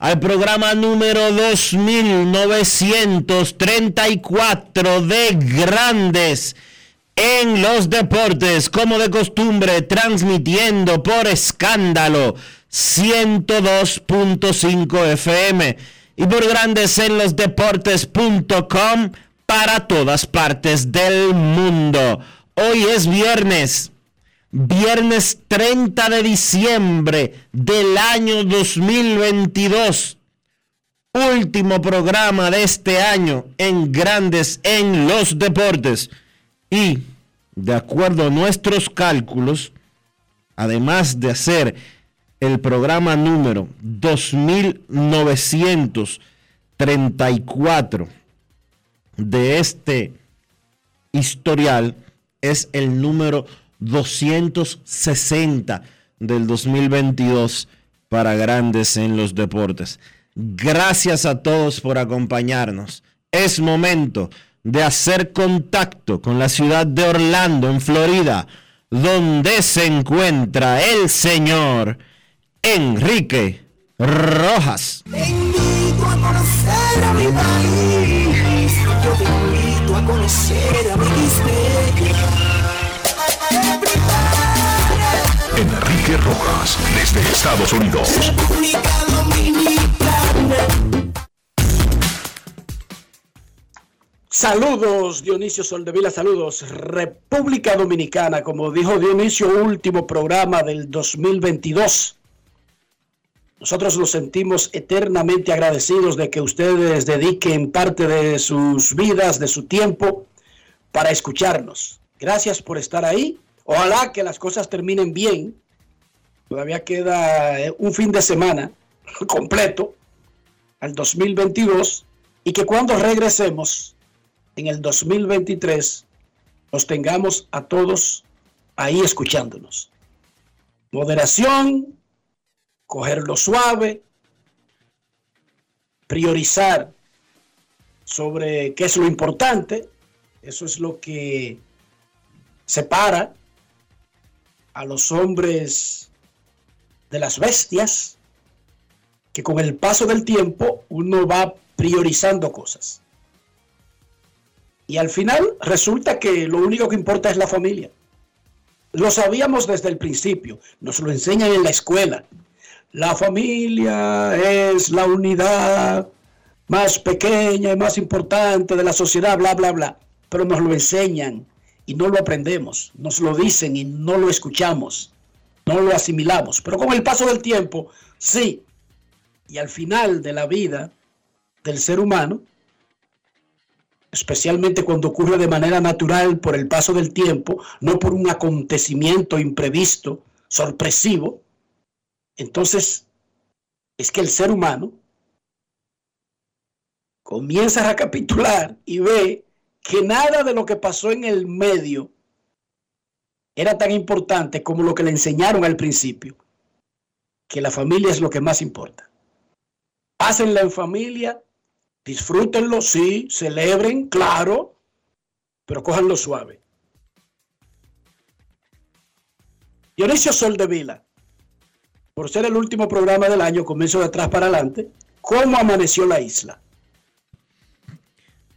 al programa número 2934 de Grandes en los Deportes, como de costumbre, transmitiendo por escándalo 102.5 FM y por Grandes en los Deportes.com para todas partes del mundo. Hoy es viernes viernes 30 de diciembre del año 2022. Último programa de este año en Grandes en los Deportes. Y, de acuerdo a nuestros cálculos, además de hacer el programa número 2934 de este historial, es el número 260 del 2022 para grandes en los deportes. Gracias a todos por acompañarnos. Es momento de hacer contacto con la ciudad de Orlando, en Florida, donde se encuentra el señor Enrique Rojas. Yo te invito a conocer a mi Enrique Rojas, desde Estados Unidos. Saludos Dionisio Soldevila, saludos República Dominicana, como dijo Dionisio, último programa del 2022. Nosotros nos sentimos eternamente agradecidos de que ustedes dediquen parte de sus vidas, de su tiempo, para escucharnos. Gracias por estar ahí. Ojalá que las cosas terminen bien. Todavía queda eh, un fin de semana completo al 2022 y que cuando regresemos en el 2023 los tengamos a todos ahí escuchándonos. Moderación, cogerlo suave, priorizar sobre qué es lo importante, eso es lo que separa a los hombres de las bestias, que con el paso del tiempo uno va priorizando cosas. Y al final resulta que lo único que importa es la familia. Lo sabíamos desde el principio, nos lo enseñan en la escuela. La familia es la unidad más pequeña y más importante de la sociedad, bla, bla, bla. Pero nos lo enseñan y no lo aprendemos, nos lo dicen y no lo escuchamos, no lo asimilamos. Pero con el paso del tiempo, sí. Y al final de la vida del ser humano, especialmente cuando ocurre de manera natural por el paso del tiempo, no por un acontecimiento imprevisto, sorpresivo, entonces es que el ser humano comienza a recapitular y ve que nada de lo que pasó en el medio era tan importante como lo que le enseñaron al principio, que la familia es lo que más importa. Pásenla en familia, disfrútenlo, sí, celebren, claro, pero cójanlo suave. Dionisio Soldevila, por ser el último programa del año, comienzo de atrás para adelante, ¿cómo amaneció la isla?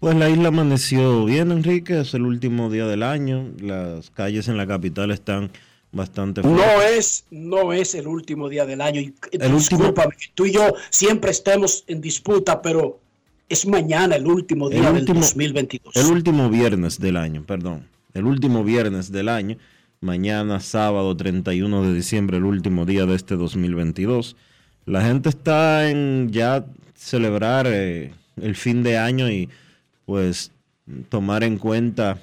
Pues la isla amaneció bien, Enrique, es el último día del año, las calles en la capital están bastante No es, no es el último día del año. El último... tú y yo siempre estemos en disputa, pero es mañana el último día del 2022. El último viernes del año, perdón. El último viernes del año. Mañana, sábado 31 de diciembre, el último día de este 2022. La gente está en ya celebrar eh, el fin de año y pues tomar en cuenta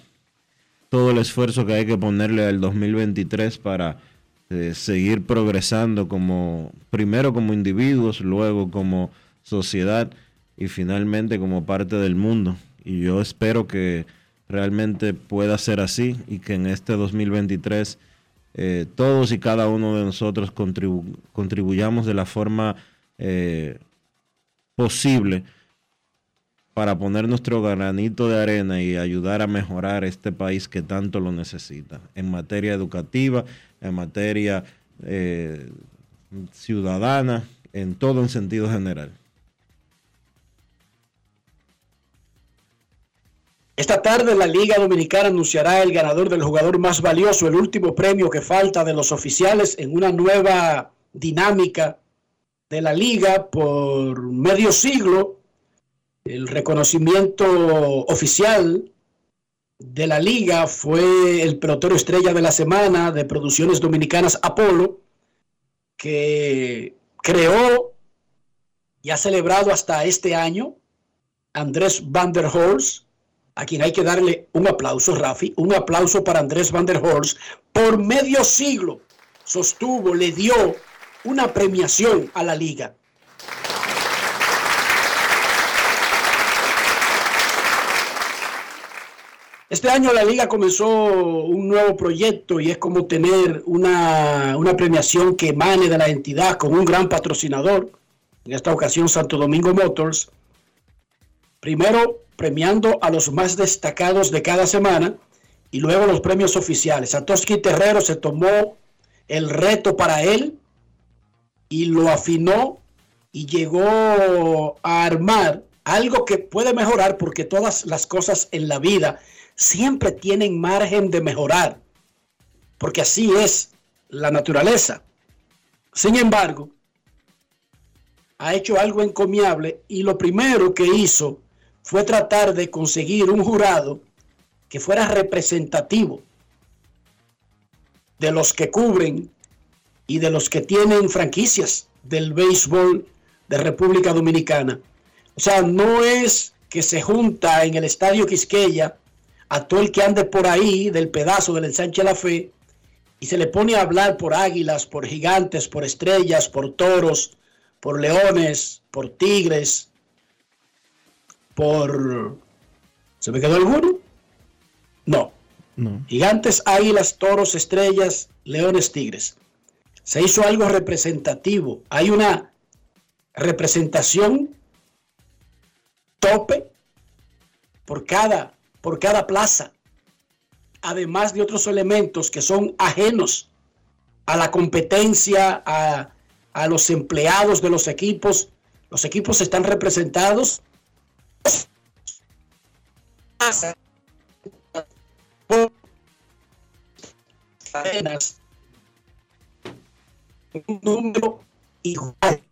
todo el esfuerzo que hay que ponerle al 2023 para eh, seguir progresando como primero como individuos, luego como sociedad y finalmente como parte del mundo. Y yo espero que realmente pueda ser así y que en este 2023 eh, todos y cada uno de nosotros contribuyamos de la forma eh, posible para poner nuestro granito de arena y ayudar a mejorar este país que tanto lo necesita, en materia educativa, en materia eh, ciudadana, en todo en sentido general. Esta tarde la Liga Dominicana anunciará el ganador del jugador más valioso, el último premio que falta de los oficiales en una nueva dinámica de la liga por medio siglo el reconocimiento oficial de la liga fue el pelotero estrella de la semana de Producciones Dominicanas Apolo, que creó y ha celebrado hasta este año Andrés Van der Horst, a quien hay que darle un aplauso, Rafi, un aplauso para Andrés Van der Horst, por medio siglo sostuvo, le dio una premiación a la liga. Este año la liga comenzó un nuevo proyecto y es como tener una, premiación que emane de la entidad con un gran patrocinador, en esta ocasión Santo Domingo Motors. Primero premiando a los más destacados de cada semana y luego los premios oficiales. Satoshi Terrero se tomó el reto para él y lo afinó y llegó a armar algo que puede mejorar porque todas las cosas en la vida siempre tienen margen de mejorar, porque así es la naturaleza. Sin embargo, ha hecho algo encomiable y lo primero que hizo fue tratar de conseguir un jurado que fuera representativo de los que cubren y de los que tienen franquicias del béisbol de República Dominicana. O sea, no es que se junta en el Estadio Quisqueya a todo el que ande por ahí del pedazo del ensanche la fe y se le pone a hablar por águilas, por gigantes, por estrellas, por toros, por leones, por tigres, por... ¿Se me quedó alguno? No. no. Gigantes, águilas, toros, estrellas, leones, tigres. Se hizo algo representativo. Hay una representación tope por cada por cada plaza, además de otros elementos que son ajenos a la competencia, a, los empleados de los equipos. Los equipos están representados por cadenas un número igual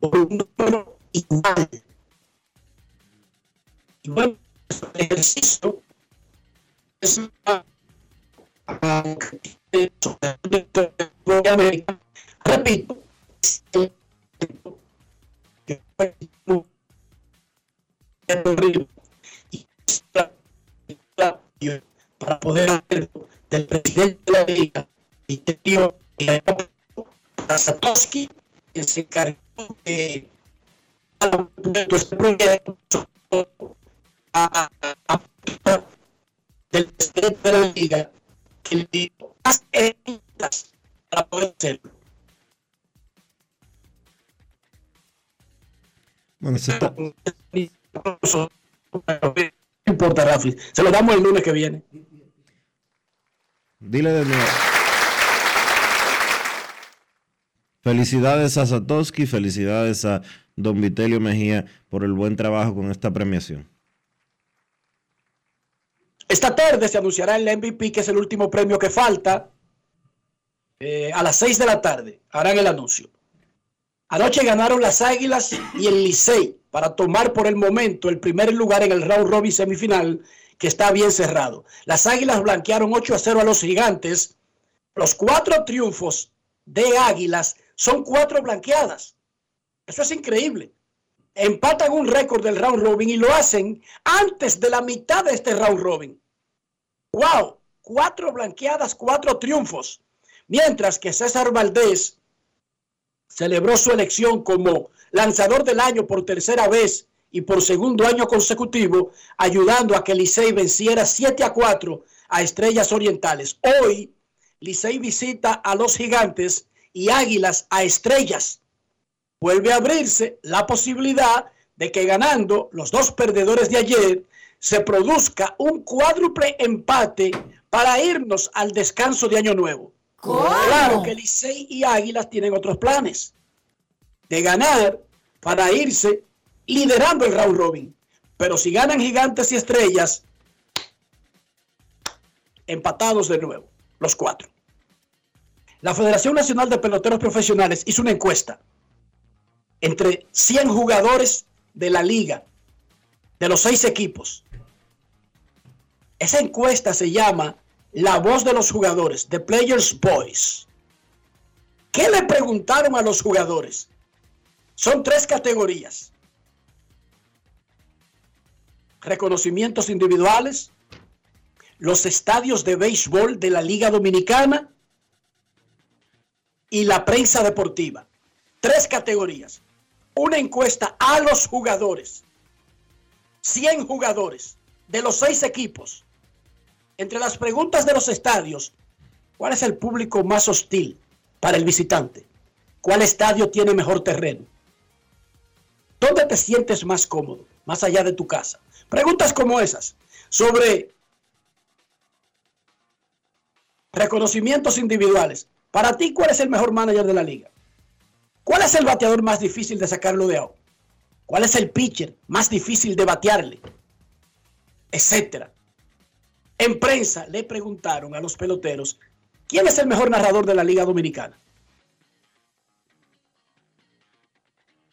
por un número igual. Y bueno, ejercicio es repito, para poder hacer del presidente de la liga y Satoshi que se encargó de del presidente de la liga que le dio más herramientas para poder hacerlo. Bueno, se está- No importa, Rafi. Se lo damos el lunes que viene. Dile de nuevo. Felicidades a Satoshi, felicidades a Don Vitelio Mejía por el buen trabajo con esta premiación. Esta tarde se anunciará el MVP, que es el último premio que falta. Eh, a las 6 de la tarde harán el anuncio. Anoche ganaron las Águilas y el Licey para tomar por el momento el primer lugar en el round robin semifinal que está bien cerrado. Las Águilas blanquearon 8 a 0 a los Gigantes. Los cuatro triunfos de Águilas son cuatro blanqueadas. Eso es increíble. Empatan un récord del round robin y lo hacen antes de la mitad de este round robin. ¡Wow! Cuatro blanqueadas, cuatro triunfos. Mientras que César Valdés celebró su elección como lanzador del año por tercera vez y por segundo año consecutivo, ayudando a que Licey venciera 7 a 4 a Estrellas Orientales. Hoy, Licey visita a los Gigantes y Águilas a Estrellas. Vuelve a abrirse la posibilidad de que ganando los dos perdedores de ayer se produzca un cuádruple empate para irnos al descanso de Año Nuevo. Claro que Licey y Águilas tienen otros planes de ganar para irse liderando el round robin. Pero si ganan gigantes y estrellas, empatados de nuevo, los cuatro. La Federación Nacional de Peloteros Profesionales hizo una encuesta entre 100 jugadores de la liga, de los seis equipos. Esa encuesta se llama La voz de los jugadores, The Players Voice. ¿Qué le preguntaron a los jugadores? Son tres categorías. Reconocimientos individuales, los estadios de béisbol de la Liga Dominicana y la prensa deportiva. Tres categorías. Una encuesta a los jugadores. 100 jugadores de los seis equipos. Entre las preguntas de los estadios, ¿cuál es el público más hostil para el visitante? ¿Cuál estadio tiene mejor terreno? ¿Dónde te sientes más cómodo, más allá de tu casa? Preguntas como esas sobre reconocimientos individuales. Para ti, ¿cuál es el mejor manager de la liga? ¿Cuál es el bateador más difícil de sacarlo de out? ¿Cuál es el pitcher más difícil de batearle? Etcétera. En prensa le preguntaron a los peloteros, ¿quién es el mejor narrador de la Liga Dominicana?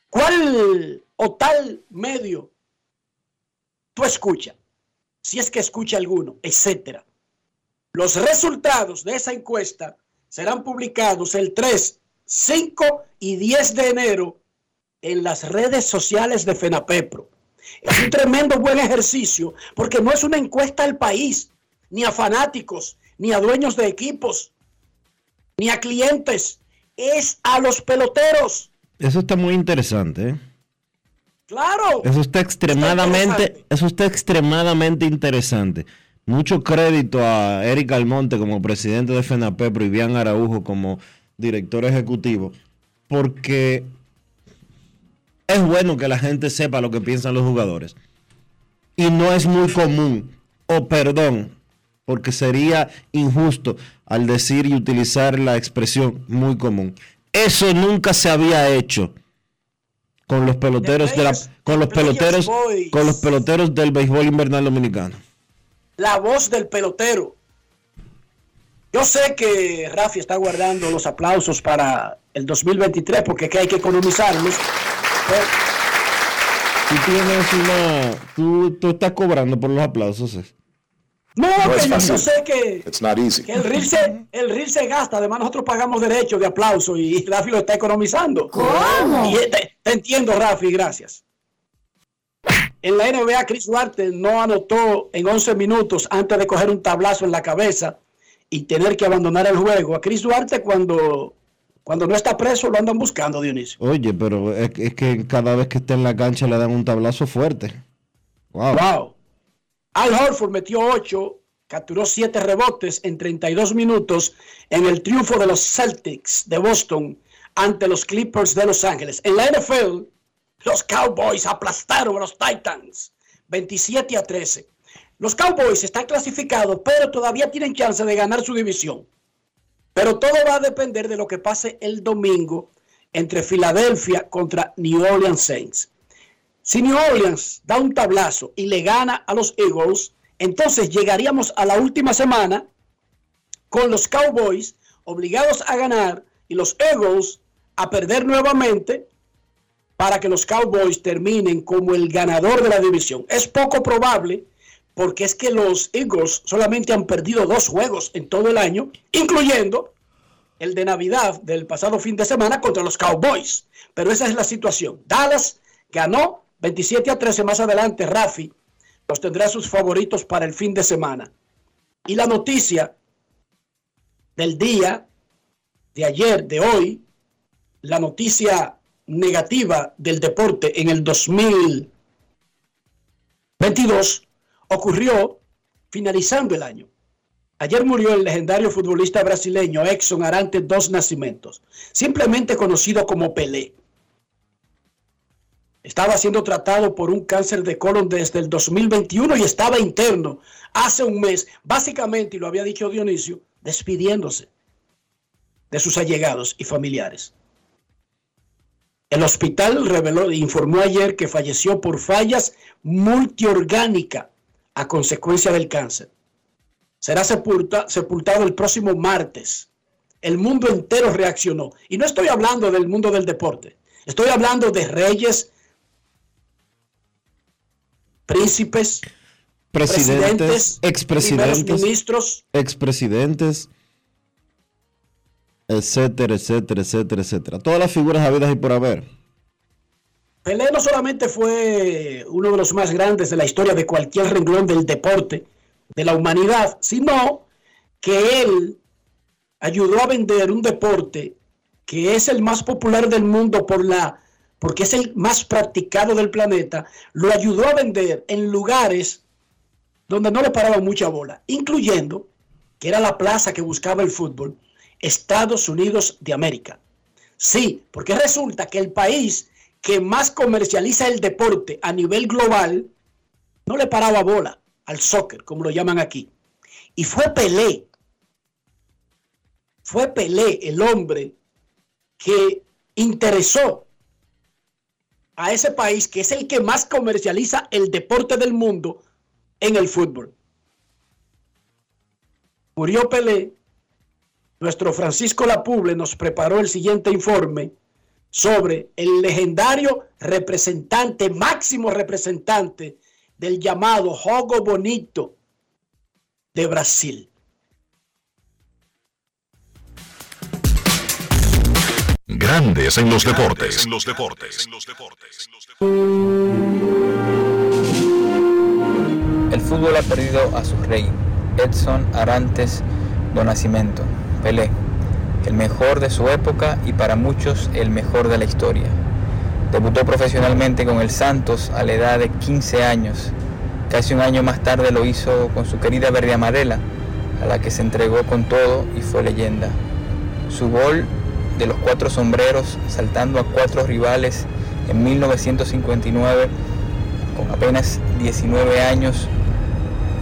¿Cuál o tal medio tú escuchas? Si es que escucha alguno, etcétera. Los resultados de esa encuesta serán publicados el 3, 5 y 10 de enero en las redes sociales de FENAPEPRO. Es un tremendo buen ejercicio porque no es una encuesta al país, ni a fanáticos, ni a dueños de equipos, ni a clientes. Es a los peloteros. Eso está muy interesante. ¿eh? Claro. Eso está extremadamente, interesante. eso está extremadamente interesante. Mucho crédito a Eric Almonte como presidente de FENAPEPRO y Bian Araujo como director ejecutivo, porque es bueno que la gente sepa lo que piensan los jugadores. Y no es muy común, o perdón, porque sería injusto al decir y utilizar la expresión muy común. Eso nunca se había hecho con los peloteros de la, con los peloteros con los peloteros del béisbol invernal dominicano. la voz del pelotero. Yo sé que Rafi está guardando los aplausos para el 2023 porque que hay que economizarlos. Pero Tú tienes una tú, tú estás cobrando por los aplausos. ¿eh? no, No que yo, sé que, It's not easy. que el, reel se, el reel se gasta. Además, nosotros pagamos derecho de aplauso y Rafi lo está economizando. ¿Cómo? Y te, te entiendo, Rafi, gracias. En la NBA, Chris Duarte no anotó en 11 minutos antes de coger un tablazo en la cabeza y tener que abandonar el juego. A Chris Duarte cuando Cuando no está preso, lo andan buscando, Dionisio. Oye, pero es, es que cada vez que está en la cancha le dan un tablazo fuerte. Wow. Wow. Al Horford metió 8, capturó 7 rebotes en 32 minutos en el triunfo de los Celtics de Boston ante los Clippers de Los Ángeles. En la NFL, los Cowboys aplastaron a los Titans 27 a 13. Los Cowboys están clasificados, pero todavía tienen chance de ganar su división. Pero todo va a depender de lo que pase el domingo entre Filadelfia contra New Orleans Saints. Si New Orleans da un tablazo y le gana a los Eagles, entonces llegaríamos a la última semana con los Cowboys obligados a ganar y los Eagles a perder nuevamente para que los Cowboys terminen como el ganador de la división. Es poco probable porque es que los Eagles solamente han perdido dos juegos en todo el año, incluyendo el de Navidad del pasado fin de semana contra los Cowboys. Pero esa es la situación. Dallas ganó 27 a 13 más adelante. Rafi los tendrá sus favoritos para el fin de semana. Y la noticia del día, de ayer, de hoy, la noticia negativa del deporte en el 2022 ocurrió finalizando el año. Ayer murió el legendario futbolista brasileño Exxon Arantes dos Nacimientos, simplemente conocido como Pelé. Estaba siendo tratado por un cáncer de colon desde el 2021 y estaba interno hace un mes, básicamente, y lo había dicho Dionisio, despidiéndose de sus allegados y familiares. El hospital reveló, informó ayer que falleció por fallas multiorgánicas a consecuencia del cáncer. Será sepulta, sepultado el próximo martes. El mundo entero reaccionó. Y no estoy hablando del mundo del deporte. Estoy hablando de reyes, príncipes, Presidentes, expresidentes, ministros. expresidentes, etcétera, etcétera, etcétera, etcétera. Todas las figuras habidas y por haber. Pelé no solamente fue uno de los más grandes de la historia de cualquier renglón del deporte, de la humanidad, sino que él ayudó a vender un deporte que es el más popular del mundo por la porque es el más practicado del planeta, lo ayudó a vender en lugares donde no le paraban mucha bola, incluyendo que era la plaza que buscaba el fútbol, Estados Unidos de América. Sí, porque resulta que el país que más comercializa el deporte a nivel global no le paraba bola al soccer, como lo llaman aquí. Y fue Pelé, fue Pelé el hombre que interesó a ese país que es el que más comercializa el deporte del mundo en el fútbol. Murió Pelé. Nuestro Francisco Lapuble nos preparó el siguiente informe sobre el legendario representante, máximo representante del llamado Jogo Bonito de Brasil. Grandes en los deportes. En los deportes. El fútbol ha perdido a su rey, Edson Arantes do Nascimento, Pelé, el mejor de su época y para muchos el mejor de la historia. Debutó profesionalmente con el Santos a la edad de 15 años. Casi un año más tarde lo hizo con su querida Verde Amarela, a la que se entregó con todo y fue leyenda. Su gol de los cuatro sombreros, saltando a cuatro rivales en 1959, con apenas 19 años,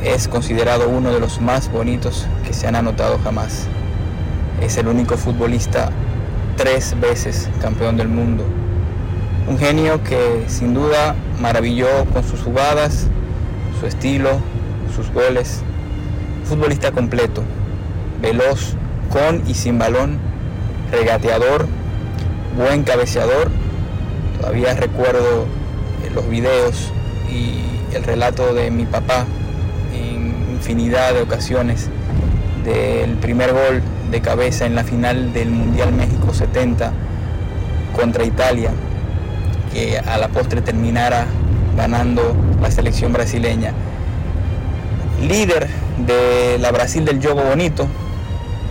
es considerado uno de los más bonitos que se han anotado jamás. Es el único futbolista tres veces campeón del mundo. Un genio que sin duda maravilló con sus jugadas, su estilo, sus goles. Futbolista completo, veloz, con y sin balón, regateador, buen cabeceador. Todavía recuerdo los videos y el relato de mi papá en infinidad de ocasiones del primer gol de cabeza en la final del Mundial México 70 contra Italia, que a la postre terminara ganando la selección brasileña. Líder de la Brasil del juego bonito,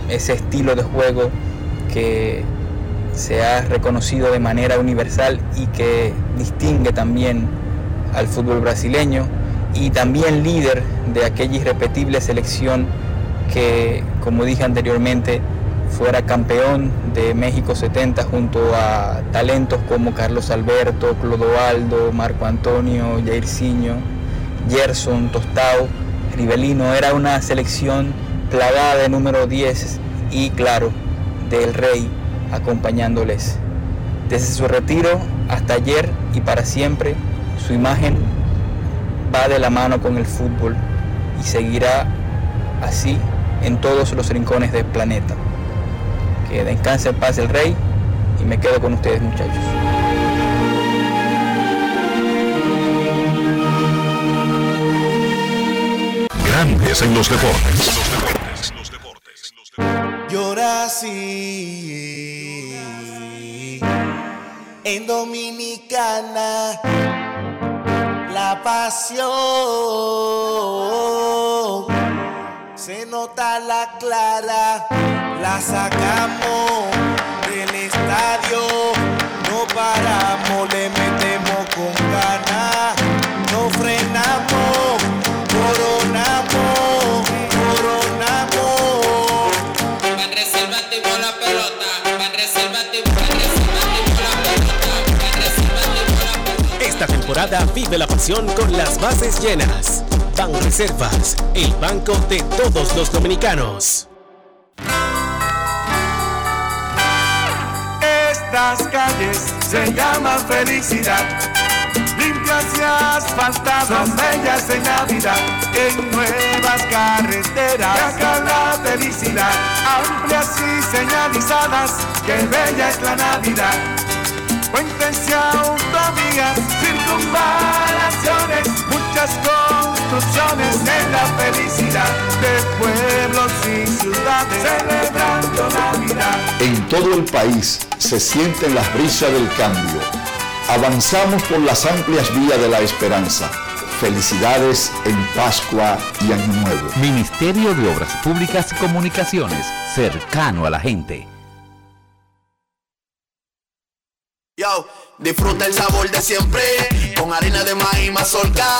ese estilo de juego que se ha reconocido de manera universal y que distingue también al fútbol brasileño y también líder de aquella irrepetible selección que, como dije anteriormente, fuera campeón de México 70 junto a talentos como Carlos Alberto, Clodoaldo, Marco Antonio, Jairzinho, Gerson, Tostao, Rivelino. Era una selección plagada de número 10 y claro, del Rey acompañándoles. Desde su retiro hasta ayer y para siempre, su imagen va de la mano con el fútbol y seguirá así en todos los rincones del planeta. Que descanse en paz el rey y me quedo con ustedes muchachos. Grandes en los deportes. Llora así en Dominicana la pasión se nota la clara, la sacamos del estadio, no paramos, le metemos con ganas, no frenamos, coronamos, coronamos. Van reservate por la pelota, van reservate, van reservate por la pelota, van reservate por la pelota. Esta temporada vive la pasión con las bases llenas. Ban Reservas, el banco de todos los dominicanos. Estas calles se llaman felicidad. Limpias y asfaltadas, bellas en Navidad. En nuevas carreteras, acá la felicidad. Amplias y señalizadas, que bella es la Navidad. Puentes y autovías, circunvalaciones, muchas construcciones en la felicidad de pueblos y ciudades celebrando Navidad. En todo el país se sienten las brisas del cambio. Avanzamos por las amplias vías de la esperanza. Felicidades en Pascua y Año Nuevo. Ministerio de Obras Públicas y Comunicaciones, cercano a la gente. Yo, disfruta el sabor de siempre con harina de maíz mazorca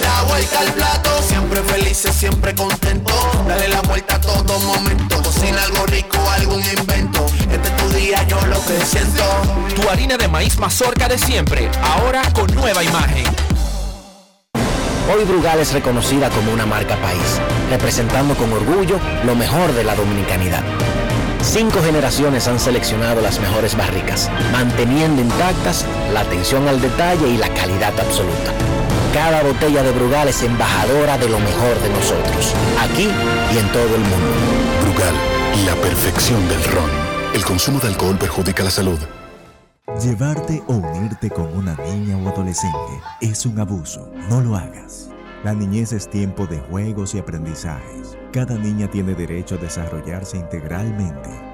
La vuelta al plato, siempre felices, siempre contento. Dale la vuelta a todo momento. Cocina algo rico, algún invento. Este es tu día, yo lo que siento. Tu harina de maíz mazorca de siempre, ahora con nueva imagen. Hoy Brugal es reconocida como una marca país, representando con orgullo lo mejor de la dominicanidad. Cinco generaciones han seleccionado las mejores barricas, manteniendo intactas la atención al detalle y la calidad absoluta. Cada botella de Brugal es embajadora de lo mejor de nosotros, aquí y en todo el mundo. Brugal, la perfección del ron. El consumo de alcohol perjudica la salud. Llevarte o unirte con una niña o adolescente es un abuso. No lo hagas. La niñez es tiempo de juegos y aprendizajes. Cada niña tiene derecho a desarrollarse integralmente.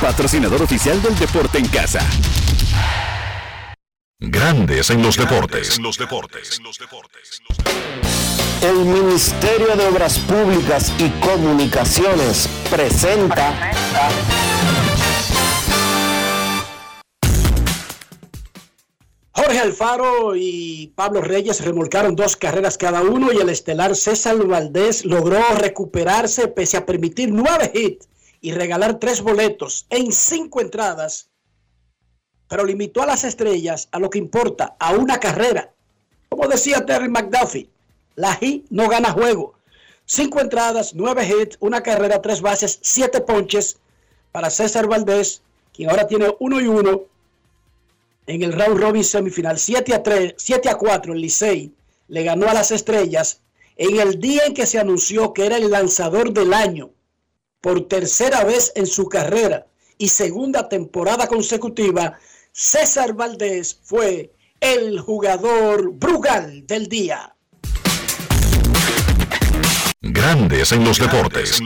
patrocinador oficial del deporte en casa. Grandes en los deportes. El Ministerio de Obras Públicas y Comunicaciones presenta Jorge Alfaro y Pablo Reyes remolcaron dos carreras cada uno y el estelar César Valdés logró recuperarse pese a permitir nueve hits y regalar tres boletos en cinco entradas, pero limitó a las estrellas a lo que importa, a una carrera. Como decía Terry McDuffie, la hit no gana juego. Cinco entradas, nueve hits, una carrera, tres bases, siete ponches para César Valdés, quien ahora tiene uno y uno en el round robin semifinal 7 a 3, 7 a 4 el Licey le ganó a las Estrellas en el día en que se anunció que era el lanzador del año por tercera vez en su carrera y segunda temporada consecutiva, César Valdés fue el jugador Brugal del día. Grandes en los deportes.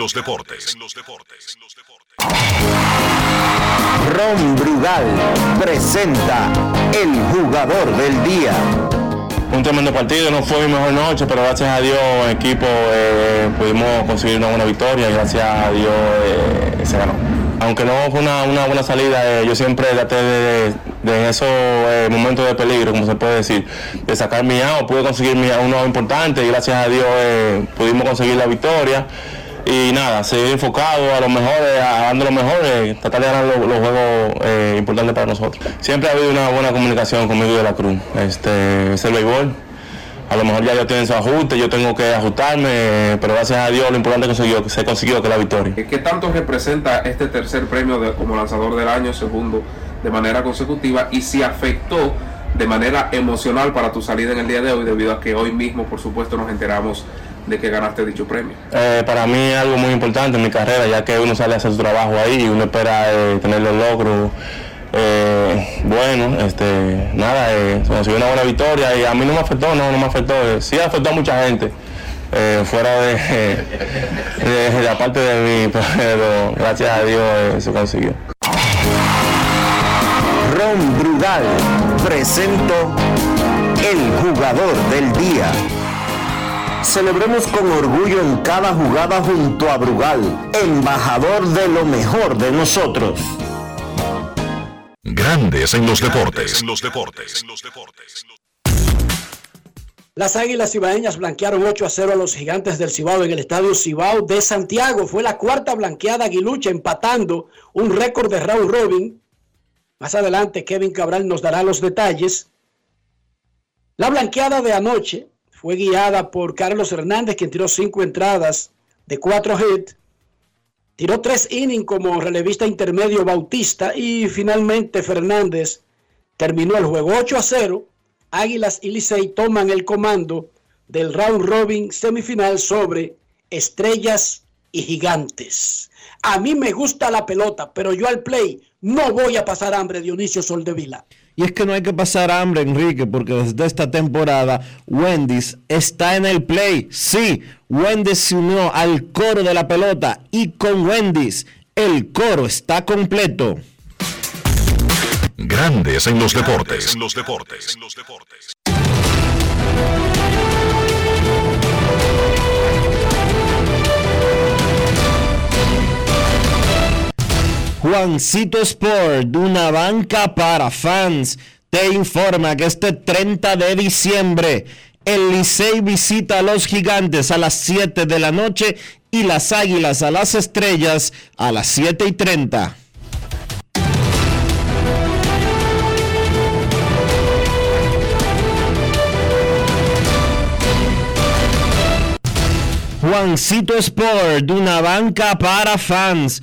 Ron Brugal presenta el jugador del día. Un tremendo partido, no fue mi mejor noche, pero gracias a Dios, equipo, eh, pudimos conseguir una buena victoria y gracias a Dios eh, se ganó. Aunque no fue una, una buena salida, eh, yo siempre traté de, de esos eh, momentos de peligro, como se puede decir, de sacar mi out, pude conseguir mi out, un out importante y gracias a Dios eh, pudimos conseguir la victoria. Y nada, seguir enfocado a lo mejor, eh, a dando lo mejor, eh, tratar de ganar los, los juegos eh, importantes para nosotros. Siempre ha habido una buena comunicación conmigo y de la Cruz. Este, es el béisbol. A lo mejor ya ellos tienen su ajuste, yo tengo que ajustarme, pero gracias a Dios lo importante que consiguió, se consiguió que la victoria. ¿Qué tanto representa este tercer premio de- como lanzador del año, segundo, de manera consecutiva? Y si afectó de manera emocional para tu salida en el día de hoy, debido a que hoy mismo, por supuesto, nos enteramos de que ganaste dicho premio. Eh, para mí es algo muy importante en mi carrera, ya que uno sale a hacer su trabajo ahí y uno espera eh, tener los logros. eh, bueno, este, nada, eh, consiguió una buena victoria y a mí no me afectó, no, no me afectó. eh, sí afectó a mucha gente, eh, fuera de, de, de la parte de mí, pero gracias a Dios eh, se consiguió. Ron Brugal presento el jugador del día. Celebremos con orgullo en cada jugada junto a Brugal, embajador de lo mejor de nosotros. Grandes en los deportes. Las Águilas Cibaeñas blanquearon 8 a 0 a los Gigantes del Cibao en el Estadio Cibao de Santiago. Fue la cuarta blanqueada aguilucha empatando un récord de Raúl Robin. Más adelante Kevin Cabral nos dará los detalles. La blanqueada de anoche fue guiada por Carlos Hernández, quien tiró cinco entradas de cuatro hits. Tiró tres innings como relevista intermedio Bautista y finalmente Fernández terminó el juego 8 a 0. Águilas y Licey toman el comando del round robin semifinal sobre estrellas y gigantes. A mí me gusta la pelota, pero yo al play no voy a pasar hambre, Dionisio Soldevila. Y es que no hay que pasar hambre, Enrique, porque desde esta temporada Wendy's está en el play. Sí, Wendy's se unió al coro de la pelota y con Wendy's el coro está completo. Grandes en los deportes. En los deportes. Juancito Sport, una banca para fans, te informa que este 30 de diciembre el Licey visita a los gigantes a las 7 de la noche y las águilas a las estrellas a las 7 y 30. Juancito Sport, una banca para fans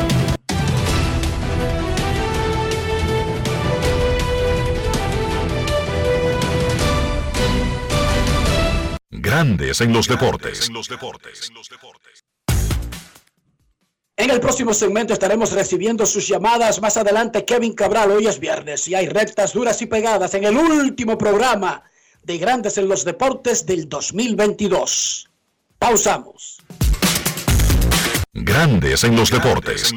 Grandes en los deportes. En el próximo segmento estaremos recibiendo sus llamadas. Más adelante, Kevin Cabral. Hoy es viernes y hay rectas duras y pegadas en el último programa de Grandes en los Deportes del 2022. Pausamos. Grandes en los deportes.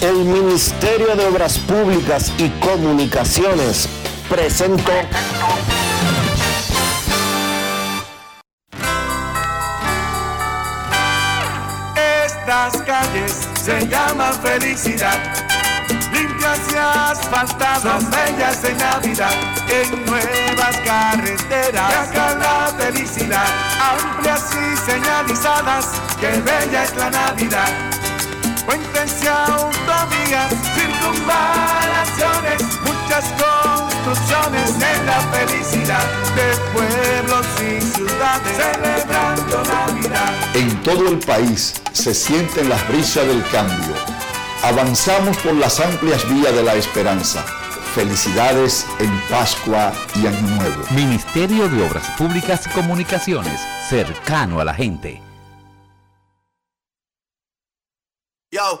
El Ministerio de Obras Públicas y Comunicaciones presentó. Estas calles se llaman felicidad. Limpias y asfaltadas, bellas en Navidad, en nuevas carreteras. Acá la felicidad, amplias y señalizadas, que bella es la Navidad. Puentes y autovías, circunvalaciones, muchas construcciones en la felicidad de pueblos y ciudades celebrando Navidad. En todo el país se sienten las brisas del cambio. Avanzamos por las amplias vías de la esperanza. Felicidades en Pascua y Año Nuevo. Ministerio de Obras Públicas y Comunicaciones, cercano a la gente. Yo,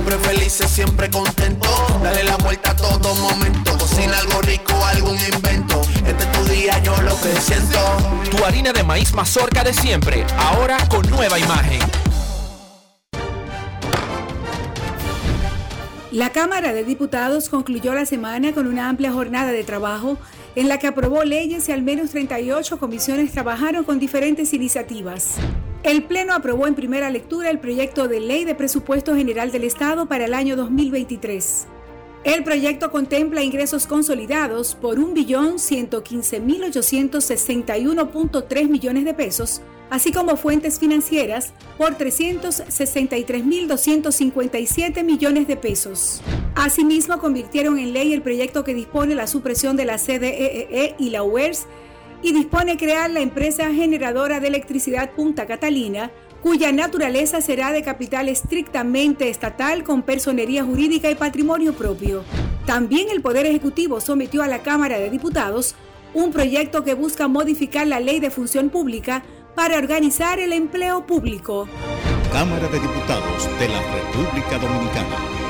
siempre felices, siempre contento. Dale la vuelta a todo momento. Cocina algo rico, algún invento. Este es tu día, yo lo que siento. Tu harina de maíz mazorca de siempre, ahora con nueva imagen. La Cámara de Diputados concluyó la semana con una amplia jornada de trabajo en la que aprobó leyes y al menos 38 comisiones trabajaron con diferentes iniciativas. El Pleno aprobó en primera lectura el proyecto de ley de presupuesto general del Estado para el año 2023. El proyecto contempla ingresos consolidados por 1.115.861.3 millones de pesos, así como fuentes financieras por 363.257 millones de pesos. Asimismo, convirtieron en ley el proyecto que dispone la supresión de la CDEE y la UERS y dispone crear la empresa generadora de electricidad Punta Catalina, cuya naturaleza será de capital estrictamente estatal con personería jurídica y patrimonio propio. También el Poder Ejecutivo sometió a la Cámara de Diputados un proyecto que busca modificar la ley de función pública para organizar el empleo público. Cámara de Diputados de la República Dominicana.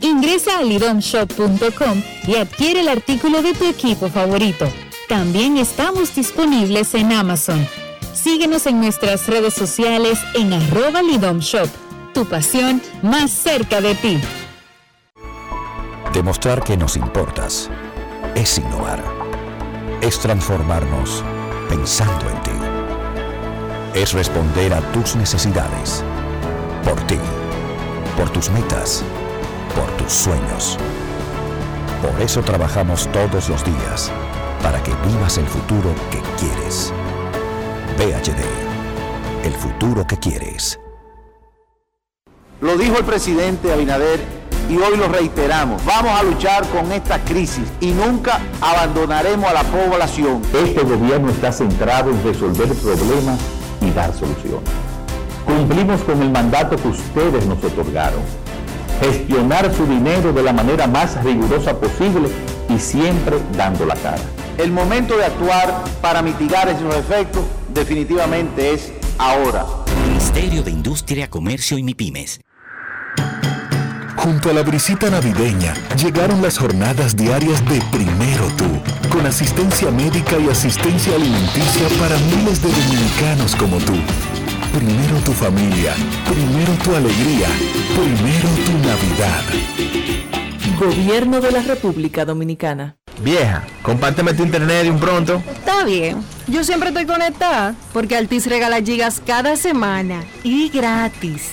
Ingresa a lidomshop.com y adquiere el artículo de tu equipo favorito. También estamos disponibles en Amazon. Síguenos en nuestras redes sociales en arroba lidomshop. Tu pasión más cerca de ti. Demostrar que nos importas es innovar. Es transformarnos pensando en ti. Es responder a tus necesidades. Por ti. Por tus metas por tus sueños. Por eso trabajamos todos los días, para que vivas el futuro que quieres. PHD, el futuro que quieres. Lo dijo el presidente Abinader y hoy lo reiteramos. Vamos a luchar con esta crisis y nunca abandonaremos a la población. Este gobierno está centrado en resolver problemas y dar soluciones. Cumplimos con el mandato que ustedes nos otorgaron gestionar su dinero de la manera más rigurosa posible y siempre dando la cara. El momento de actuar para mitigar esos efectos definitivamente es ahora. Ministerio de Industria, Comercio y MIPIMES. Junto a la brisita navideña llegaron las jornadas diarias de Primero Tú, con asistencia médica y asistencia alimenticia para miles de dominicanos como tú. Primero tu familia, primero tu alegría, primero tu Navidad. Gobierno de la República Dominicana. Vieja, compárteme tu internet de un pronto. Está bien. Yo siempre estoy conectada porque Altis regala gigas cada semana y gratis.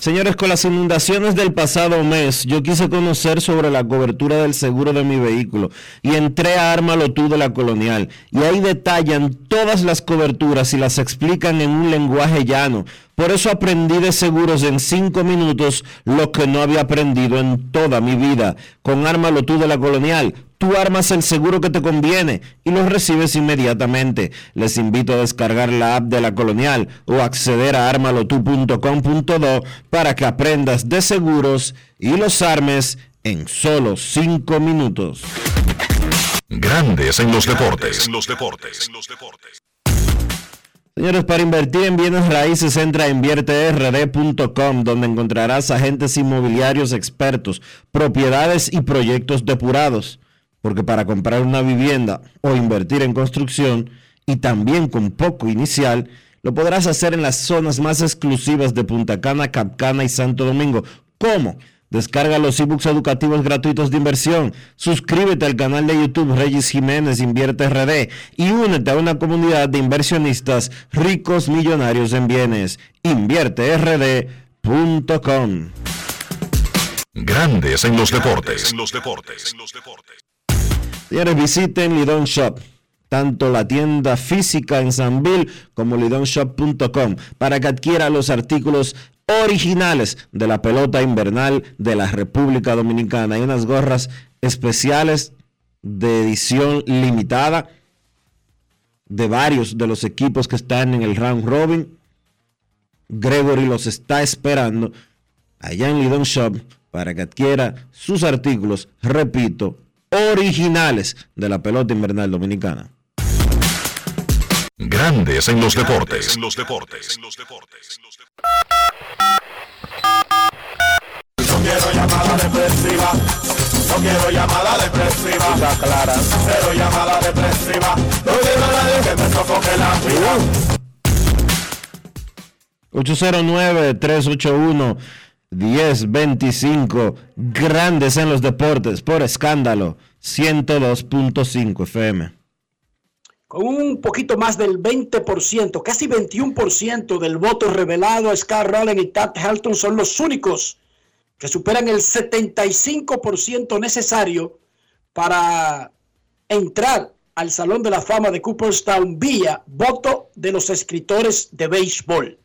Señores, con las inundaciones del pasado mes, yo quise conocer sobre la cobertura del seguro de mi vehículo y entré a Ármalo tú de la Colonial. Y ahí detallan todas las coberturas y las explican en un lenguaje llano. Por eso aprendí de seguros en cinco minutos lo que no había aprendido en toda mi vida. Con Ármalo tú de la Colonial tú armas el seguro que te conviene y lo recibes inmediatamente. Les invito a descargar la app de la Colonial o acceder a armalotu.com.do para que aprendas de seguros y los armes en solo cinco minutos. Grandes en los deportes. Señores, para invertir en bienes raíces, entra a invierterd.com, donde encontrarás agentes inmobiliarios expertos, propiedades y proyectos depurados porque para comprar una vivienda o invertir en construcción y también con poco inicial, lo podrás hacer en las zonas más exclusivas de Punta Cana, Capcana y Santo Domingo. ¿Cómo? Descarga los ebooks educativos gratuitos de inversión, suscríbete al canal de YouTube Regis Jiménez Invierte RD y únete a una comunidad de inversionistas ricos millonarios en bienes. InvierteRD.com Grandes en los deportes. Señores, visiten Lidon Shop, tanto la tienda física en Sanville como lidonshop.com, para que adquiera los artículos originales de la pelota invernal de la República Dominicana. Hay unas gorras especiales de edición limitada de varios de los equipos que están en el round robin. Gregory los está esperando allá en Lidon Shop para que adquiera sus artículos, repito, originales de la pelota invernal dominicana. Grandes en los deportes. En los deportes. No quiero llamada depresiva. No quiero llamada depresiva. clara. Cero llamada depresiva. No quiero a nadie que me sofoque la vida. 809-381-1025. Grandes en los deportes por escándalo 102.5 FM. Con un poquito más del 20%, casi 21% del voto revelado, Scar Rowland y Tad Halton son los únicos que superan el 75% necesario para entrar al Salón de la Fama de Cooperstown vía voto de los escritores de béisbol.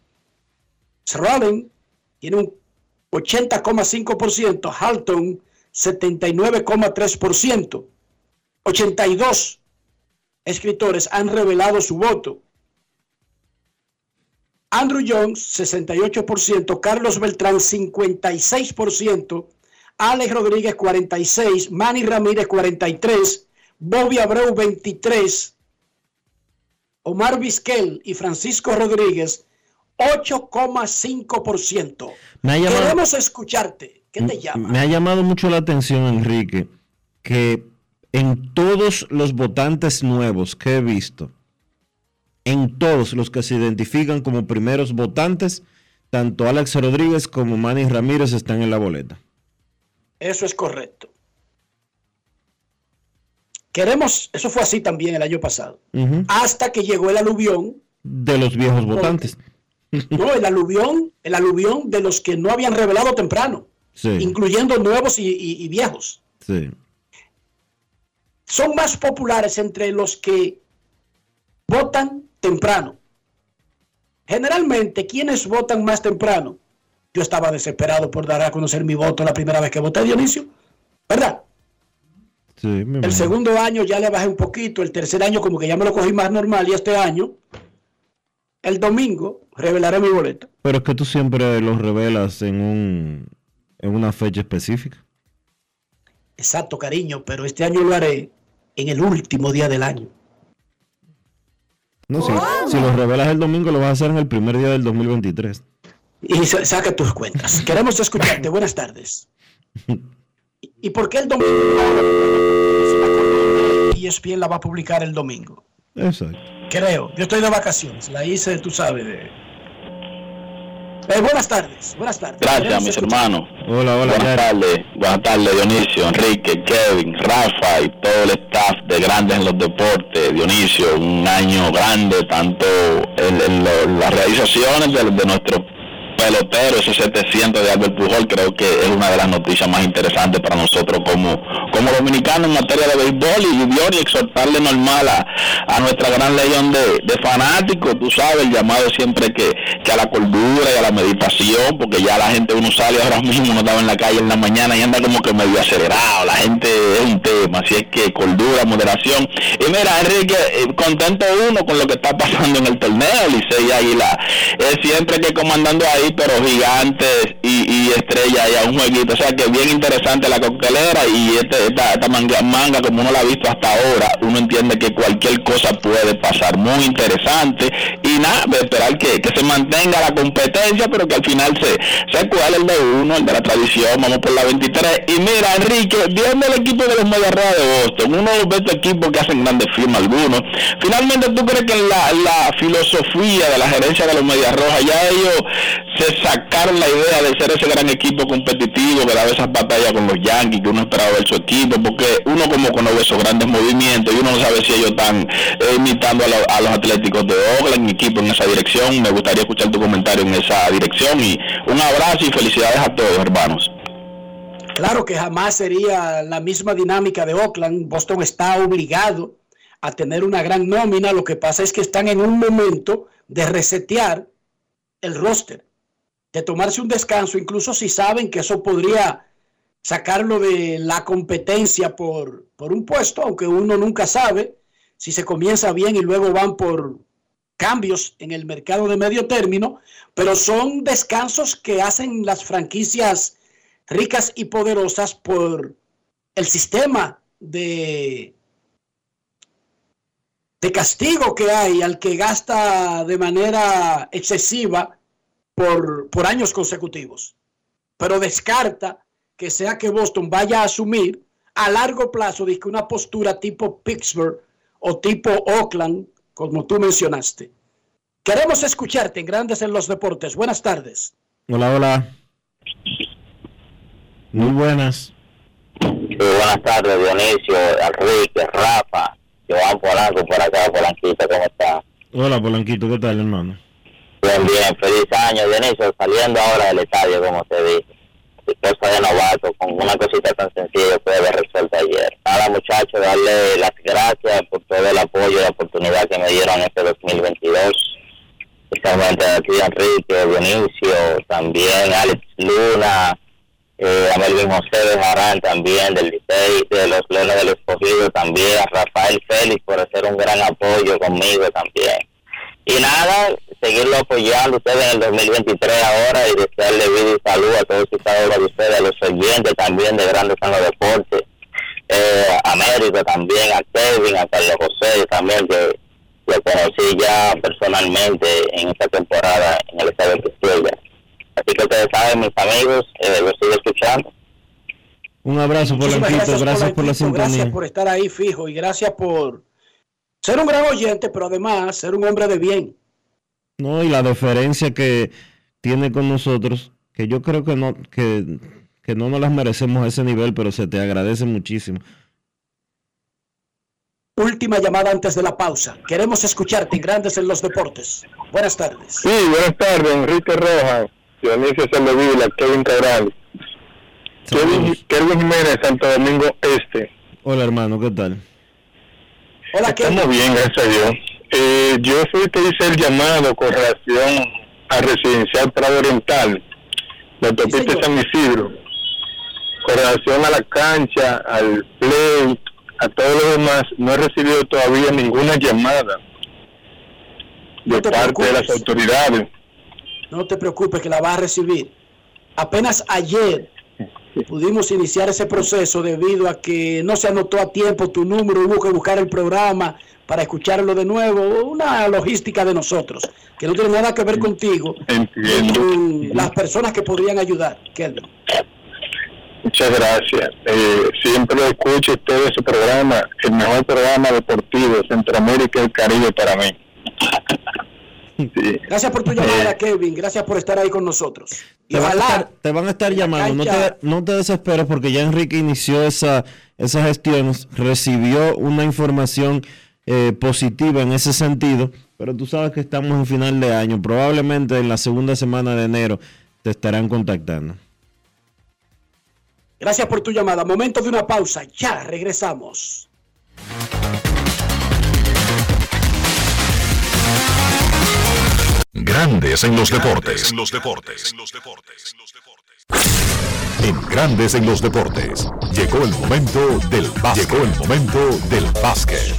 Rowland tiene un 80,5%, Halton 79,3%, 82 escritores han revelado su voto. Andrew Jones, 68%, Carlos Beltrán, 56%, Alex Rodríguez, 46%, Manny Ramírez, 43%, Bobby Abreu, 23%, Omar Vizquel y Francisco Rodríguez, 8,5%. Me ha llamado- Queremos escucharte. ¿Qué te llama? Me ha llamado mucho la atención, Enrique, que en todos los votantes nuevos que he visto, en todos los que se identifican como primeros votantes, tanto Alex Rodríguez como Manny Ramírez están en la boleta. Eso es correcto. Queremos, eso fue así también el año pasado, hasta que llegó el aluvión, De los viejos votantes. no, el aluvión, el aluvión de los que no habían revelado temprano, Sí, incluyendo nuevos y, y- y viejos. sí. Son más populares entre los que votan temprano. Generalmente, quienes votan más temprano? Yo estaba desesperado por dar a conocer mi voto la primera vez que voté, Dionisio, ¿verdad? sí El imagino. segundo año ya le bajé un poquito, el tercer año como que ya me lo cogí más normal y este año, el domingo, revelaré mi boleto. Pero es que tú siempre los revelas en, un, en una fecha específica. Exacto, cariño, pero este año lo haré en el último día del año. No, si, si los revelas el domingo, lo vas a hacer en el primer día del 2023. Y sa- saca tus cuentas. Queremos escucharte. Buenas tardes. ¿Y- ¿Y por qué el domingo? Y ESPN la va a publicar el domingo. Exacto. Creo. Yo estoy de vacaciones. La hice, tú sabes. De... Eh, buenas tardes. Buenas tardes. Gracias, mis escuchar- hermanos. Hola, hola, Buenas tardes, buenas tardes, Dionisio, Enrique, Kevin, Rafa y todo el staff de Grandes en los Deportes. Dionisio, un año grande, tanto en, en lo- las realizaciones de, de nuestro pelotero, ese 700 de Albert Pujol, creo que es una de las noticias más interesantes para nosotros como, como dominicanos en materia de béisbol y Dios y exhortarle normal a, a nuestra gran legión de, de fanáticos, tú sabes, el llamado siempre que, que a la cordura y a la meditación, porque ya la gente uno sale ahora mismo, uno estaba en la calle en la mañana y anda como que medio acelerado, la gente es un tema, así es que cordura, moderación. Y mira, Enrique, eh, contento uno con lo que está pasando en el torneo, Licey Águila, es siempre que comandando ahí, pero gigantes y, y estrellas y a un jueguito, o sea que bien interesante la coctelera y este, esta, esta manga, manga como uno la ha visto hasta ahora, uno entiende que cualquier cosa puede pasar, muy interesante. Y nada, de esperar que, que se mantenga la competencia, pero que al final se, se cuele el de uno, el de la tradición, vamos por la 23 y mira Enrique, viendo el equipo de los Medias Rojas de Boston, uno ve estos equipos que hacen grandes firmas algunos, finalmente tú crees que la, la filosofía de la gerencia de los Medias Rojas, ya ellos sacaron la idea de ser ese gran equipo competitivo que daba esas batallas con los Yankees que uno esperaba ver su equipo porque uno como ve esos grandes movimientos y uno no sabe si ellos están eh, imitando a, a los Atléticos de Oakland, equipo en esa dirección. Me gustaría escuchar tu comentario en esa dirección y un abrazo y felicidades a todos, hermanos. Claro que jamás sería la misma dinámica de Oakland. Boston está obligado a tener una gran nómina. Lo que pasa es que están en un momento de resetear el roster, de tomarse un descanso, incluso si saben que eso podría sacarlo de la competencia por, por un puesto, aunque uno nunca sabe si se comienza bien y luego van por cambios en el mercado de medio término, pero son descansos que hacen las franquicias ricas y poderosas por el sistema de, de castigo que hay al que gasta de manera excesiva por, por años consecutivos. Pero descarta que sea que Boston vaya a asumir a largo plazo que una postura tipo Pittsburgh o tipo Oakland, como tú mencionaste. Queremos escucharte en Grandes en los Deportes. Buenas tardes. Hola, hola. Muy buenas. buenas tardes, Dionisio, Enrique, Rafa, Joan Polanco por acá, Polanquito, ¿cómo está? Hola, Polanquito, ¿qué tal, hermano? Bien, bien, feliz año, Dionisio, saliendo ahora del estadio, como te dije. Cosa de novato, con una cosita tan sencilla puede haber resuelto ayer. Nada, muchachos, darle las gracias por todo el apoyo y la oportunidad que me dieron este 2022 especialmente aquí Enrique, Dionisio, también Alex Luna, eh, a Melvin José de Jarán también, del Licey, de los Leones del Escogido también, a Rafael Félix por hacer un gran apoyo conmigo también. Y nada, seguirlo apoyando ustedes en el 2023 ahora y desearle vida y salud a todos y cada uno de ustedes, a los oyentes también de Grandes en los Deportes, eh, a América también, a Kevin, a Carlos José también, que lo conocí ya personalmente en esta temporada en el estado de Castilla. Así que ustedes saben, mis amigos, eh, lo sigo escuchando. Un abrazo, por gracias, gracias por la sintonía. Gracias por estar ahí fijo y gracias por ser un gran oyente, pero además ser un hombre de bien. No, y la deferencia que tiene con nosotros, que yo creo que no, que, que no nos las merecemos a ese nivel, pero se te agradece muchísimo. Última llamada antes de la pausa. Queremos escucharte en Grandes en los Deportes. Buenas tardes. Sí, buenas tardes, Enrique Rojas, Dionisio Saldovila, Kevin Cabral. Kevin, Kevin Jiménez, Santo Domingo Este. Hola, hermano, ¿qué tal? Hola, Estamos bien, gracias a Dios. Eh, yo fui que hice el llamado con relación a Residencial Prado Oriental, la autopista San Isidro, con relación a la cancha, al play, a todos los demás, no he recibido todavía ninguna llamada de parte de las autoridades. No te preocupes que la vas a recibir. Apenas ayer pudimos iniciar ese proceso debido a que no se anotó a tiempo tu número, hubo que buscar el programa para escucharlo de nuevo, una logística de nosotros, que no tiene nada que ver contigo, con las personas que podrían ayudar. Muchas gracias. Eh, siempre escucho todo ese programa, el mejor programa deportivo de Centroamérica y el Caribe para mí. Gracias por tu llamada, eh, Kevin. Gracias por estar ahí con nosotros. te, van a estar, llamando. No te, no te, desesperes porque ya Enrique inició esa, esa gestión, recibió una información eh, positiva en ese sentido, pero tú sabes que estamos en final de año. Probablemente en la segunda semana de enero te estarán contactando. Gracias por tu llamada. Momento de una pausa. Ya regresamos. Grandes en los deportes. En los deportes. En Grandes en los deportes. Llegó el momento del básquet. Llegó el momento del básquet.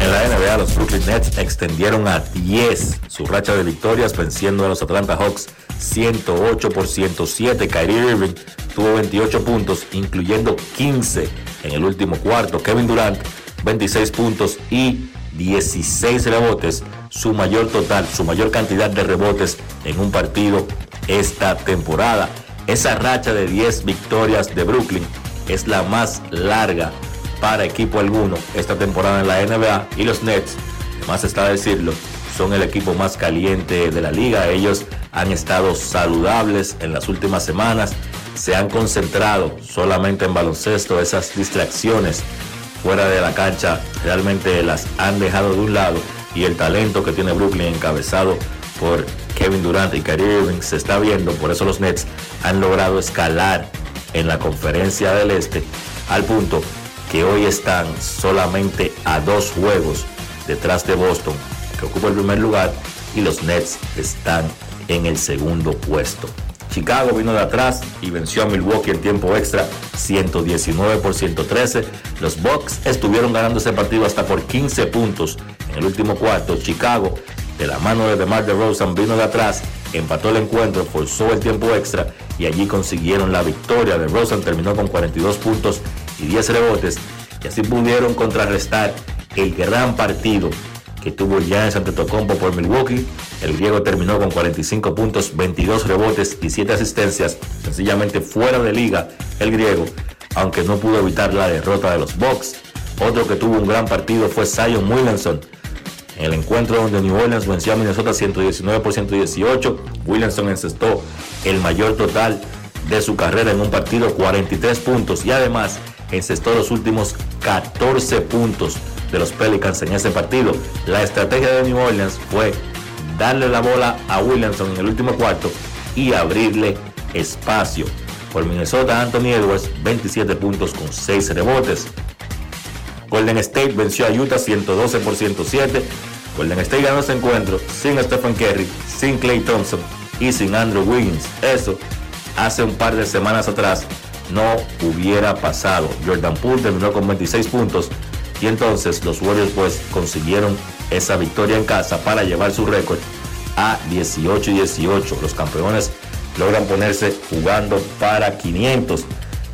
En la NBA, los Brooklyn Nets extendieron a 10 su racha de victorias venciendo a los Atlanta Hawks 108 por 107. Kyrie Irving tuvo 28 puntos, incluyendo 15 en el último cuarto. Kevin Durant, 26 puntos y 16 rebotes, su mayor total, su mayor cantidad de rebotes en un partido esta temporada. Esa racha de 10 victorias de Brooklyn es la más larga para equipo alguno esta temporada en la NBA y los Nets, más está decirlo, son el equipo más caliente de la liga. Ellos han estado saludables en las últimas semanas, se han concentrado solamente en baloncesto, esas distracciones fuera de la cancha realmente las han dejado de un lado y el talento que tiene Brooklyn encabezado por Kevin Durant y Kyrie Irving se está viendo, por eso los Nets han logrado escalar en la conferencia del Este al punto que hoy están solamente a dos juegos detrás de Boston, que ocupa el primer lugar, y los Nets están en el segundo puesto. Chicago vino de atrás y venció a Milwaukee en tiempo extra 119 por 113. Los Bucks estuvieron ganando ese partido hasta por 15 puntos en el último cuarto. Chicago, de la mano de DeMar DeRozan, vino de atrás, empató el encuentro, forzó el tiempo extra y allí consiguieron la victoria. DeRozan terminó con 42 puntos y 10 rebotes y así pudieron contrarrestar el gran partido que tuvo Giannis Antetokounmpo por Milwaukee. El griego terminó con 45 puntos, 22 rebotes y 7 asistencias, sencillamente fuera de liga el griego, aunque no pudo evitar la derrota de los Bucks. Otro que tuvo un gran partido fue Zion Williamson. En el encuentro donde New Orleans venció a Minnesota 119 por 118, Williamson encestó el mayor total de su carrera en un partido, 43 puntos, y además encestó los últimos 14 puntos de los Pelicans en ese partido. La estrategia de New Orleans fue darle la bola a Williamson en el último cuarto y abrirle espacio. Por Minnesota, Anthony Edwards, 27 puntos con 6 rebotes. Golden State venció a Utah 112 por 107. Golden State ganó ese encuentro sin Stephen Curry, sin Clay Thompson y sin Andrew Wiggins. Eso hace un par de semanas atrás no hubiera pasado. Jordan Poole terminó con 26 puntos y entonces los Warriors pues consiguieron esa victoria en casa para llevar su récord a 18 y 18. Los campeones logran ponerse jugando para 500.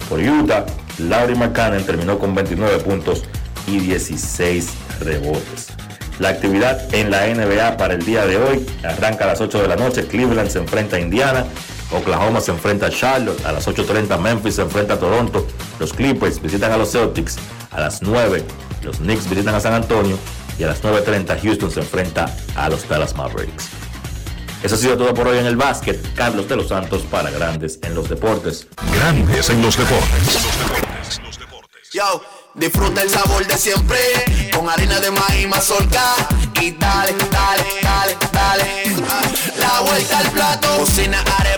Por Utah, Laurie McCann terminó con 29 puntos y 16 rebotes. La actividad en la NBA para el día de hoy arranca a las 8 de la noche. Cleveland se enfrenta a Indiana. Oklahoma se enfrenta a Charlotte. A las 8.30 Memphis se enfrenta a Toronto. Los Clippers visitan a los Celtics. A las 9 los Knicks visitan a San Antonio y a las 9.30 Houston se enfrenta a los Dallas Mavericks. Eso ha sido todo por hoy en el básquet. Carlos de los Santos para Grandes en los Deportes. Grandes en los Deportes. Yo, disfruta el sabor de siempre con harina de maíz mazorca y dale, dale, dale, dale. La vuelta al plato, cocina arepa,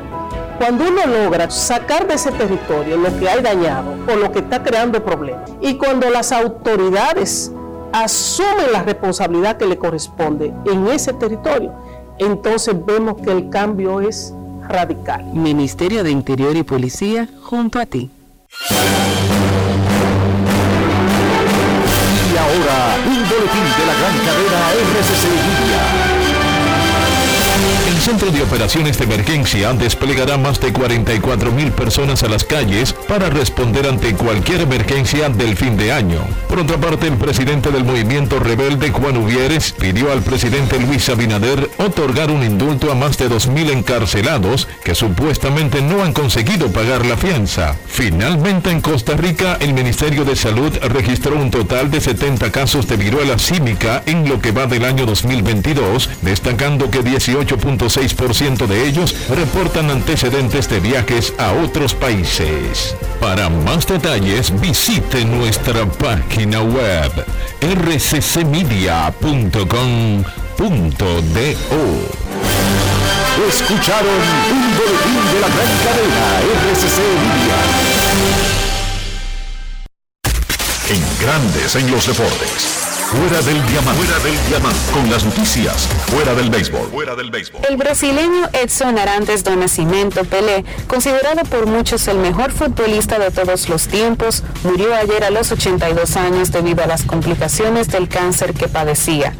cuando uno logra sacar de ese territorio lo que hay dañado o lo que está creando problemas, y cuando las autoridades asumen la responsabilidad que le corresponde en ese territorio, entonces vemos que el cambio es radical. Ministerio de Interior y Policía, junto a ti. Y ahora, un boletín de la gran cadena RCC Media. Centro de Operaciones de Emergencia desplegará más de 44 mil personas a las calles para responder ante cualquier emergencia del fin de año. Por otra parte, el presidente del movimiento rebelde, Juan Uvieres, pidió al presidente Luis Abinader otorgar un indulto a más de 2.000 encarcelados que supuestamente no han conseguido pagar la fianza. Finalmente, en Costa Rica, el Ministerio de Salud registró un total de 70 casos de viruela símica en lo que va del año 2022, destacando que 18 6% de ellos reportan antecedentes de viajes a otros países. Para más detalles visite nuestra página web rccmedia.com.do. Escucharon un boletín de la gran cadena RCC Media. En grandes en los deportes. Fuera del diamante. Fuera del diamante. Con las noticias. Fuera del béisbol. Fuera del béisbol. El brasileño Edson Arantes do Nascimento Pelé, considerado por muchos el mejor futbolista de todos los tiempos, murió ayer a los 82 años debido a las complicaciones del cáncer que padecía.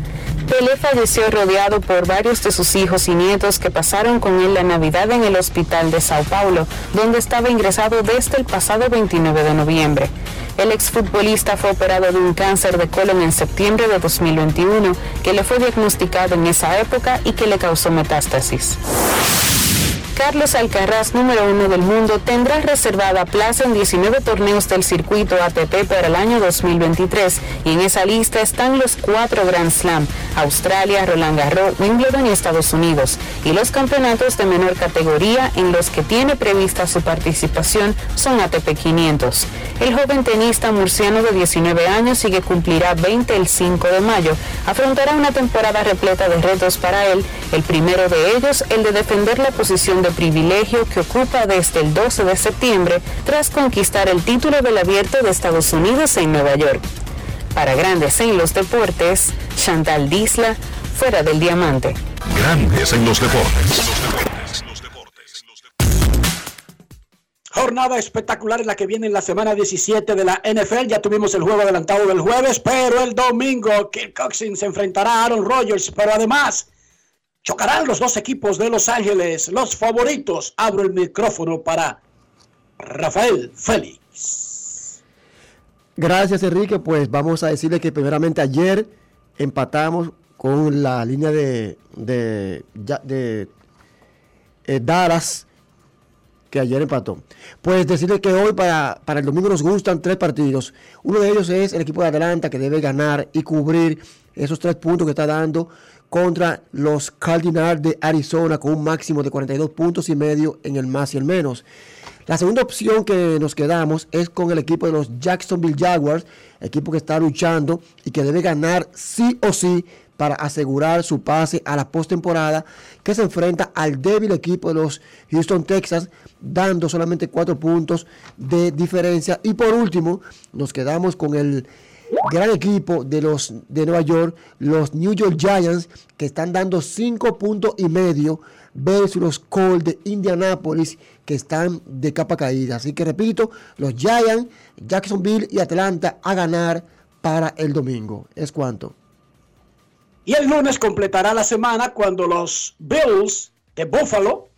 Pelé falleció rodeado por varios de sus hijos y nietos que pasaron con él la Navidad en el hospital de Sao Paulo, donde estaba ingresado desde el pasado 29 de noviembre. El exfutbolista fue operado de un cáncer de colon en septiembre de 2021, que le fue diagnosticado en esa época y que le causó metástasis. Carlos Alcaraz, número uno del mundo, tendrá reservada plaza en 19 torneos del circuito ATP para el año 2023 y en esa lista están los cuatro Grand Slam, Australia, Roland Garros, Wimbledon y Estados Unidos, y los campeonatos de menor categoría en los que tiene prevista su participación son ATP 500. El joven tenista murciano de 19 años y que cumplirá 20 el 5 de mayo, afrontará una temporada repleta de retos para él, el primero de ellos el de defender la posición de privilegio que ocupa desde el 12 de septiembre tras conquistar el título del abierto de Estados Unidos en Nueva York. Para Grandes en los Deportes, Chantal Disla, fuera del diamante. Grandes en los deportes. Jornada espectacular en la que viene en la semana 17 de la NFL. Ya tuvimos el juego adelantado del jueves, pero el domingo Kirk Coxin se enfrentará a Aaron Rodgers. Pero además, Chocarán los dos equipos de Los Ángeles, los favoritos. Abro el micrófono para Rafael Félix. Gracias, Enrique. Pues vamos a decirle que primeramente ayer empatamos con la línea de, de, de, eh, Dallas, que ayer empató. Pues decirle que hoy para, para el domingo nos gustan tres partidos. Uno de ellos es el equipo de Atlanta que debe ganar y cubrir esos tres puntos que está dando contra los Cardinals de Arizona con un máximo de 42 puntos y medio en el más y el menos. La segunda opción que nos quedamos es con el equipo de los Jacksonville Jaguars, equipo que está luchando y que debe ganar sí o sí para asegurar su pase a la postemporada que se enfrenta al débil equipo de los Houston Texas, dando solamente cuatro puntos de diferencia. Y por último, nos quedamos con el gran equipo de los de Nueva York, los New York Giants, que están dando cinco puntos y medio versus los Colts de Indianapolis, que están de capa caída. Así que repito, los Giants, Jacksonville y Atlanta a ganar para el domingo. ¿Es cuánto? Y el lunes completará la semana cuando los Bills de Buffalo,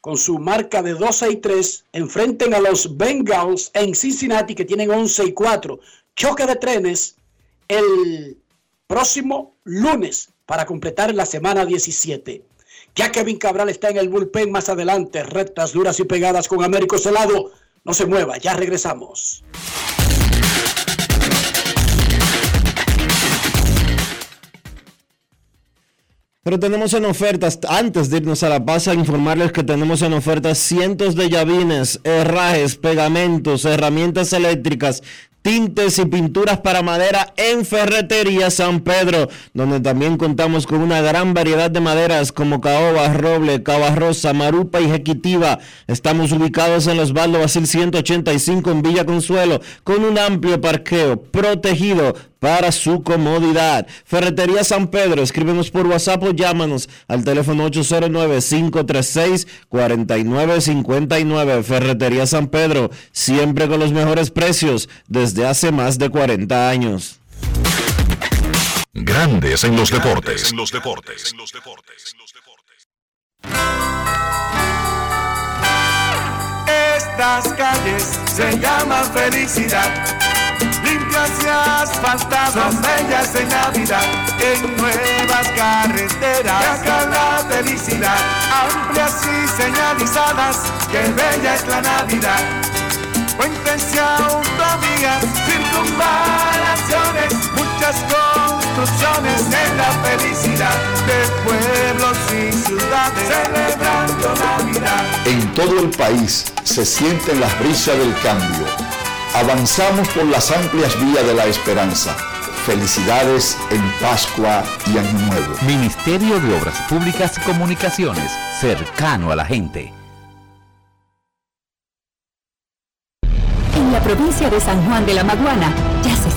con su marca de 12 y 3, enfrenten a los Bengals en Cincinnati que tienen 11 y 4. Choque de trenes el próximo lunes para completar la semana 17. Ya Kevin Cabral está en el bullpen más adelante, rectas duras y pegadas con Américo Celado. No se mueva, ya regresamos. Pero tenemos en ofertas, antes de irnos a la paz, a informarles que tenemos en ofertas cientos de llavines, herrajes, pegamentos, herramientas eléctricas, tintes y pinturas para madera en Ferretería San Pedro, donde también contamos con una gran variedad de maderas como caoba, roble, cabarrosa, marupa y jequitiva. Estamos ubicados en los Baldo Basil 185 en Villa Consuelo, con un amplio parqueo protegido para su comodidad. Ferretería San Pedro, escríbenos por WhatsApp o llámanos al teléfono 809-536-4959. Ferretería San Pedro, siempre con los mejores precios desde hace más de 40 años. Grandes en los deportes. En los deportes. Estas calles se llaman felicidad y asfaltadas, son bellas en Navidad, en nuevas carreteras, acá la felicidad, amplias y señalizadas, que bella es la Navidad. Puentes y autovías, circunvalaciones, muchas construcciones en la felicidad de pueblos y ciudades celebrando Navidad. En todo el país se sienten las brisas del cambio Avanzamos por las amplias vías de la esperanza. Felicidades en Pascua y Año Nuevo. Ministerio de Obras Públicas y Comunicaciones, cercano a la gente. En la provincia de San Juan de la Maguana ya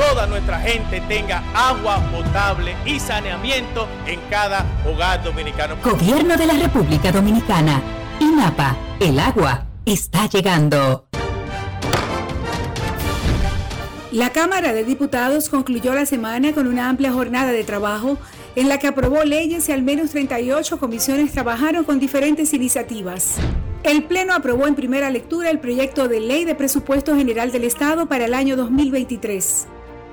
toda nuestra gente tenga agua potable y saneamiento en cada hogar dominicano. Gobierno de la República Dominicana. INAPA. El agua está llegando. La Cámara de Diputados concluyó la semana con una amplia jornada de trabajo en la que aprobó leyes y al menos 38 comisiones trabajaron con diferentes iniciativas. El Pleno aprobó en primera lectura el proyecto de ley de presupuesto general del Estado para el año 2023.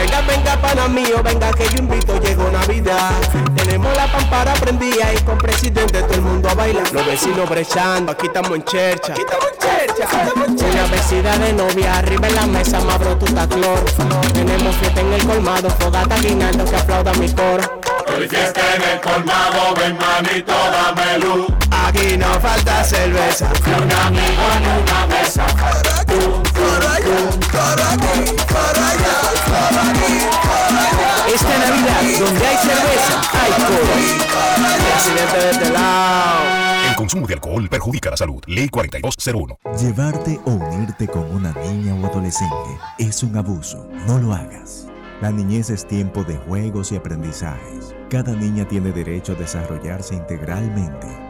Venga, venga, pana mío, venga que yo invito, llegó Navidad. Tenemos la pampara prendida y con presidente todo el mundo a bailar. Los vecinos brechando, aquí estamos en chercha. Aquí estamos en chercha, estamos en chercha. Una vecina de novia, arriba en la mesa, mabro tu taclor. Tenemos fiesta en el colmado, fogata guinando que aplauda mi coro. Hoy fiesta en el colmado, ven manito, dame luz. Aquí no falta cerveza. Ni un amigo en una mesa. Esta Navidad, donde hay cerveza, hay coro. Presidente de este lado. El consumo de alcohol perjudica la salud. Ley 4201. Llevarte o unirte con una niña o adolescente es un abuso. No lo hagas. La niñez es tiempo de juegos y aprendizajes. Cada niña tiene derecho a desarrollarse integralmente.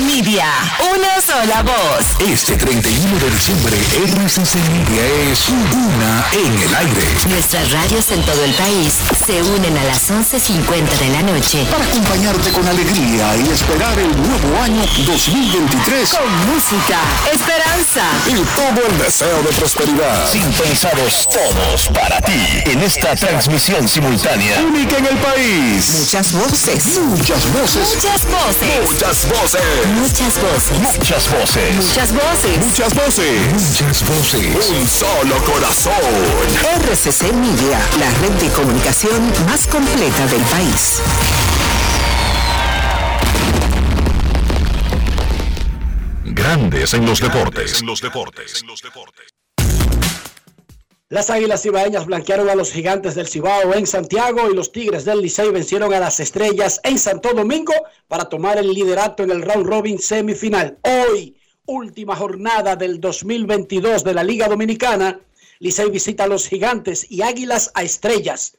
Ben. Media, una sola voz. Este 31 de diciembre, RCC Media es una en el aire. Nuestras radios en todo el país se unen a las 11.50 de la noche Para acompañarte con alegría y esperar el nuevo año 2023 con música, esperanza y todo el deseo de prosperidad. Sintonizados todos para ti en esta transmisión simultánea única en el país. Muchas voces. Muchas voces. Muchas voces. Muchas voces. Muchas voces. Muchas voces. Muchas voces. Muchas voces. Muchas voces. Un solo corazón. RCC Media, la red de comunicación más completa del país. Grandes en los deportes. los deportes. Las Águilas Cibaeñas blanquearon a los Gigantes del Cibao en Santiago y los Tigres del Licey vencieron a las Estrellas en Santo Domingo para tomar el liderato en el round robin semifinal. Hoy, última jornada del 2022 de la Liga Dominicana, Licey visita a los Gigantes y Águilas a Estrellas.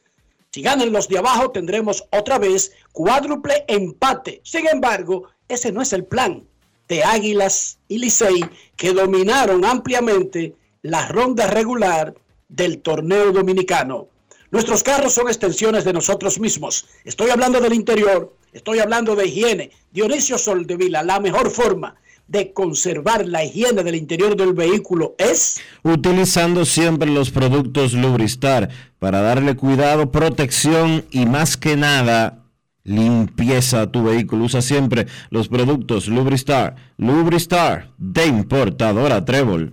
Si ganan los de abajo, tendremos otra vez cuádruple empate. Sin embargo, ese no es el plan de Águilas y Licey que dominaron ampliamente la ronda regular del torneo dominicano. Nuestros carros son extensiones de nosotros mismos. Estoy hablando del interior, estoy hablando de higiene. Dionisio Soldevila, la mejor forma de conservar la higiene del interior del vehículo es Utilizando siempre los productos Lubristar para darle cuidado, protección y más que nada limpieza a tu vehículo. Usa siempre los productos Lubristar. Lubristar de importadora Trébol.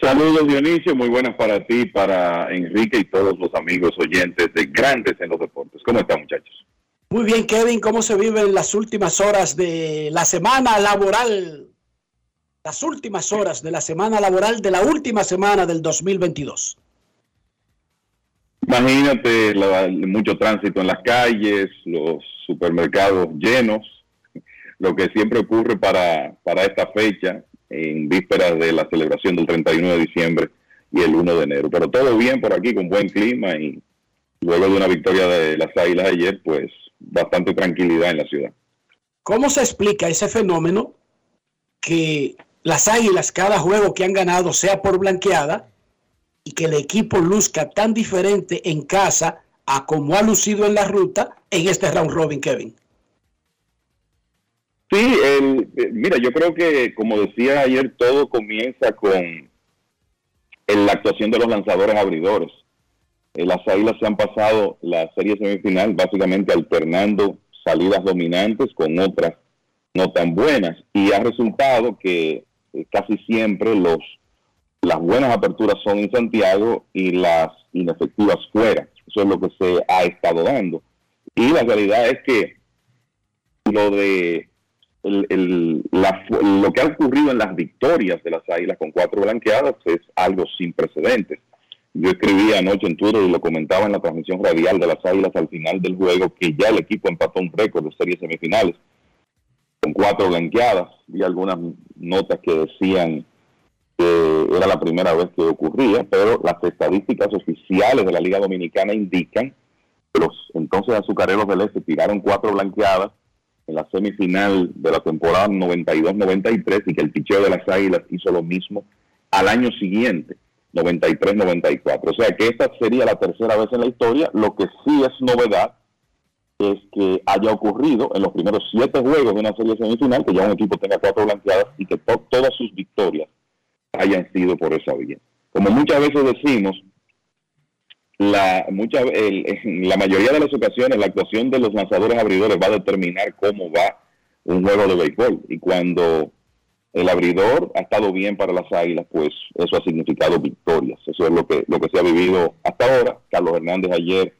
Saludos Dionisio, muy buenas para ti, para Enrique y todos los amigos oyentes de Grandes en los Deportes. ¿Cómo están muchachos? Muy bien, Kevin, ¿cómo se viven las últimas horas de la semana laboral? Las últimas horas de la semana laboral de la última semana del 2022. Imagínate la- mucho tránsito en las calles, los supermercados llenos, lo que siempre ocurre para, para esta fecha, en vísperas de la celebración del 31 de diciembre y el 1 de enero. Pero todo bien por aquí, con buen clima y luego de una victoria de las Águilas ayer, pues bastante tranquilidad en la ciudad. ¿Cómo se explica ese fenómeno que las águilas, cada juego que han ganado, sea por blanqueada y que el equipo luzca tan diferente en casa a como ha lucido en la ruta en este round robin, Kevin? Sí, el, eh, mira, yo creo que, como decía ayer, todo comienza con en la actuación de los lanzadores abridores. eh, las Águilas se han pasado la serie semifinal básicamente alternando salidas dominantes con otras no tan buenas y ha resultado que eh, casi siempre los las buenas aperturas son en Santiago y las inefectivas fuera. Eso es lo que se ha estado dando. Y la realidad es que lo de lo que ha ocurrido en las victorias de las Águilas con cuatro blanqueadas es algo sin precedentes. Yo escribí anoche en Twitter y lo comentaba en la transmisión radial de las Águilas al final del juego que ya el equipo empató un récord de series semifinales con cuatro blanqueadas. Vi algunas notas que decían que era la primera vez que ocurría, pero las estadísticas oficiales de la Liga Dominicana indican que los entonces azucareros del Este tiraron cuatro blanqueadas en la semifinal de la temporada 92-93 y que el picheo de las Águilas hizo lo mismo al año siguiente, 93-94. O sea que esta sería la tercera vez en la historia. Lo que sí es novedad es que haya ocurrido en los primeros siete juegos de una serie semifinal que ya un equipo tenga cuatro blanqueadas y que todas sus victorias hayan sido por esa vía. Como muchas veces decimos, la, mucha, la mayoría de las ocasiones la actuación de los lanzadores abridores va a determinar cómo va un juego de béisbol. Y cuando el abridor ha estado bien para las águilas, pues eso ha significado victorias. Eso es lo que, lo que se ha vivido hasta ahora. Carlos Hernández ayer,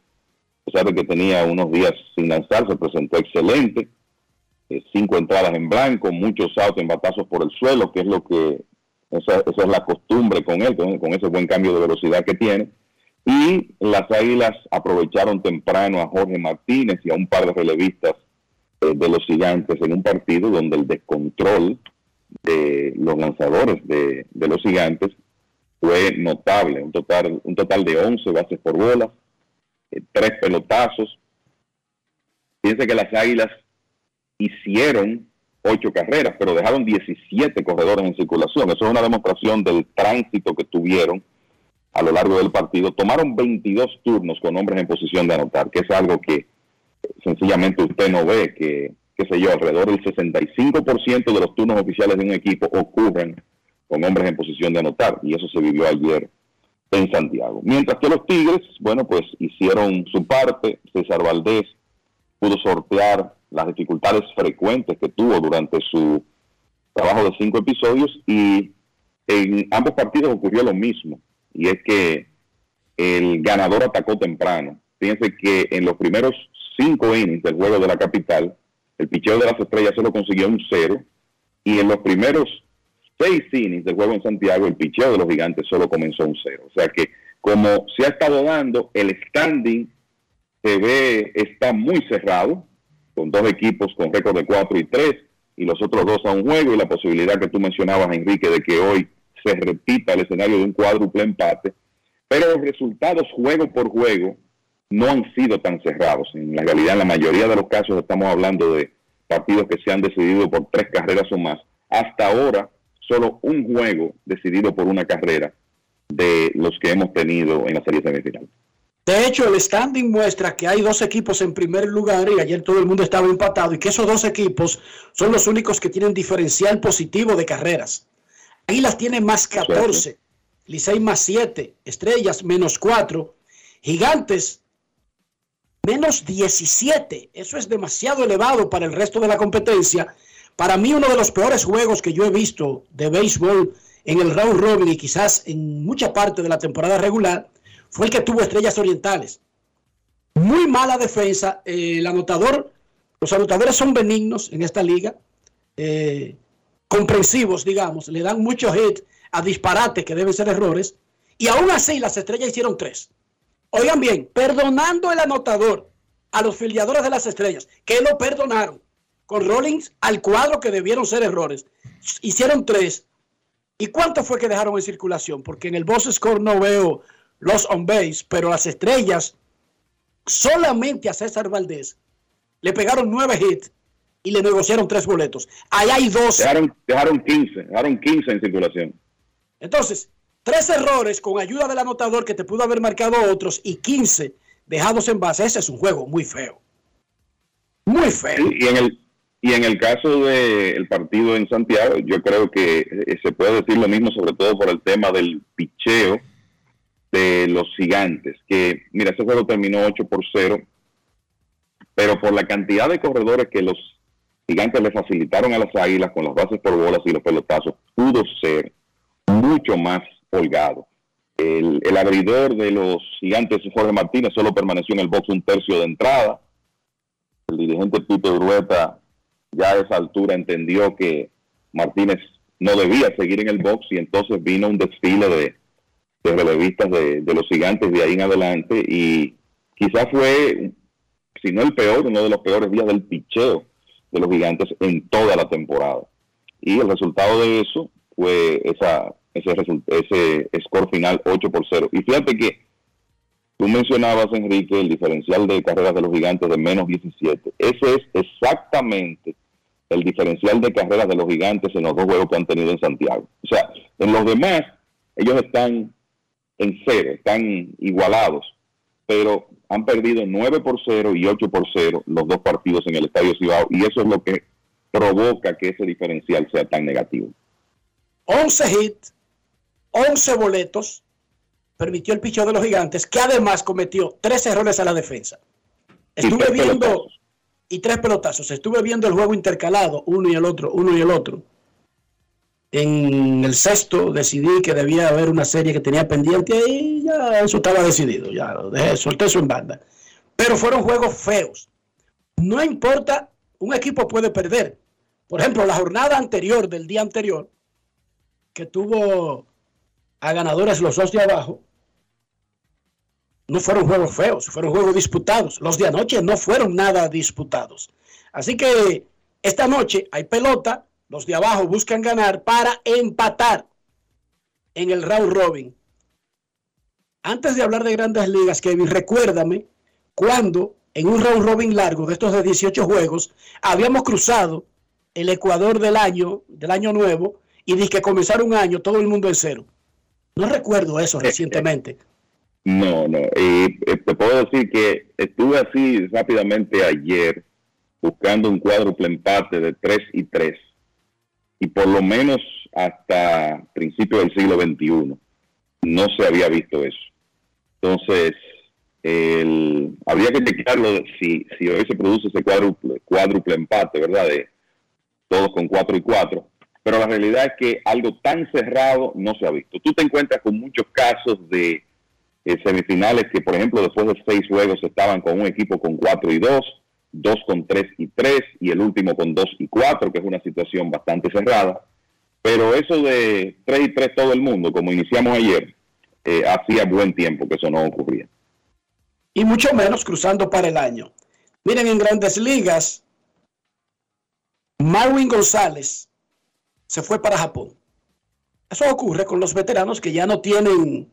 a pesar de que tenía unos días sin lanzar, se presentó excelente. Eh, cinco entradas en blanco, muchos outs en batazos por el suelo, que es lo que, esa, esa es la costumbre con él, con ese buen cambio de velocidad que tiene y las Águilas aprovecharon temprano a Jorge Martínez y a un par de relevistas eh, de los gigantes en un partido donde el descontrol de los lanzadores de, los gigantes fue notable, un total, un total de 11 bases por bola, eh, tres pelotazos. Fíjense que las Águilas hicieron ocho carreras, pero dejaron 17 corredores en circulación. Eso es una demostración del tránsito que tuvieron a lo largo del partido, tomaron 22 turnos con hombres en posición de anotar, que es algo que sencillamente usted no ve, que, qué sé yo, alrededor del 65% de los turnos oficiales de un equipo ocurren con hombres en posición de anotar, y eso se vivió ayer en Santiago. Mientras que los Tigres, bueno, pues hicieron su parte, César Valdés pudo sortear las dificultades frecuentes que tuvo durante su trabajo de cinco episodios y en ambos partidos ocurrió lo mismo y es que el ganador atacó temprano. Fíjense que en los primeros cinco innings del juego de la capital, el picheo de las estrellas solo consiguió un cero, y en los primeros seis innings del juego en Santiago, el picheo de los gigantes solo comenzó un cero. O sea que, como se ha estado dando, el standing se ve, está muy cerrado, con dos equipos con récord de 4 y 3, y los otros dos a un juego, y la posibilidad que tú mencionabas, Enrique, de que hoy se repita el escenario de un cuádruple empate, pero los resultados juego por juego no han sido tan cerrados. En la realidad, en la mayoría de los casos estamos hablando de partidos que se han decidido por tres carreras o más. Hasta ahora, solo un juego decidido por una carrera de los que hemos tenido en la serie semifinal. De hecho, el standing muestra que hay dos equipos en primer lugar y ayer todo el mundo estaba empatado y que esos dos equipos son los únicos que tienen diferencial positivo de carreras. Águilas tiene más 14, Licey más 7, Estrellas menos 4, Gigantes menos 17. Eso es demasiado elevado para el resto de la competencia. Para mí uno de los peores juegos que yo he visto de béisbol en el round robin y quizás en mucha parte de la temporada regular fue el que tuvo Estrellas Orientales. Muy mala defensa. Eh, el anotador, los anotadores son benignos en esta liga. Eh, comprensivos, digamos, le dan mucho hit a disparates que deben ser errores, y aún así las estrellas hicieron tres. Oigan bien, perdonando el anotador a los filiadores de las estrellas, que lo perdonaron, con Rollins al cuadro que debieron ser errores, hicieron tres. ¿Y cuánto fue que dejaron en circulación? Porque en el boss score no veo los on base, pero las estrellas solamente a César Valdés le pegaron nueve hits y le negociaron tres boletos. Ahí hay dos. Dejaron, dejaron 15, dejaron 15 en circulación. Entonces, tres errores con ayuda del anotador que te pudo haber marcado otros y 15 dejados en base. Ese es un juego muy feo. Muy feo. Y en el, y en el caso del partido en Santiago, yo creo que eh, se puede decir lo mismo, sobre todo por el tema del picheo de los gigantes, que mira, ese juego terminó 8 por 0, pero por la cantidad de corredores que los gigantes le facilitaron a las águilas con las bases por bolas y los pelotazos, pudo ser mucho más holgado. El, el abridor de los gigantes, Jorge Martínez, solo permaneció en el box un tercio de entrada. El dirigente Pipe Urueta ya a esa altura entendió que Martínez no debía seguir en el box y entonces vino un desfile de, de relevistas de, de los gigantes de ahí en adelante y quizás fue, si no el peor, uno de los peores días del picheo de los gigantes en toda la temporada. Y el resultado de eso fue esa, ese, ese score final 8 por 0. Y fíjate que tú mencionabas, Enrique, el diferencial de carreras de los gigantes de menos 17. Ese es exactamente el diferencial de carreras de los gigantes en los dos juegos que han tenido en Santiago. O sea, en los demás, ellos están en cero, están igualados, pero han perdido 9 por 0 y 8 por 0 los dos partidos en el Estadio Cibao y eso es lo que provoca que ese diferencial sea tan negativo. 11 hits, 11 boletos, permitió el picho de los gigantes, que además cometió tres errores a la defensa. Estuve viendo, y tres pelotazos, estuve viendo el juego intercalado, uno y el otro, uno y el otro. En el sexto decidí que debía haber una serie que tenía pendiente y ya eso estaba decidido, ya dejé, solté eso en banda. Pero fueron juegos feos. No importa, un equipo puede perder. Por ejemplo, la jornada anterior del día anterior, que tuvo a ganadores los dos de abajo, no fueron juegos feos, fueron juegos disputados. Los de anoche no fueron nada disputados. Así que esta noche hay pelota, los de abajo buscan ganar para empatar en el round robin. Antes de hablar de grandes ligas, Kevin, recuérdame cuando en un round robin largo de estos de 18 juegos habíamos cruzado el Ecuador del año, del año nuevo, y dije que comenzar un año todo el mundo en cero. No recuerdo eso recientemente. No, no. Y eh, te puedo decir que estuve así rápidamente ayer buscando un cuádruple empate de 3 y 3. Y por lo menos hasta principios del siglo XXI no se había visto eso. Entonces, el, habría que chequearlo si, si hoy se produce ese cuádruple, cuádruple empate, ¿verdad? De todos con 4 y 4. Pero la realidad es que algo tan cerrado no se ha visto. Tú te encuentras con muchos casos de eh, semifinales que, por ejemplo, después de seis juegos estaban con un equipo con 4 y 2, dos con 3 y 3 y el último con 2 y 4, que es una situación bastante cerrada. Pero eso de 3 y 3 todo el mundo, como iniciamos ayer, eh, hacía buen tiempo que eso no ocurría. Y mucho menos cruzando para el año. Miren, en grandes ligas, Marwin González se fue para Japón. Eso ocurre con los veteranos que ya no tienen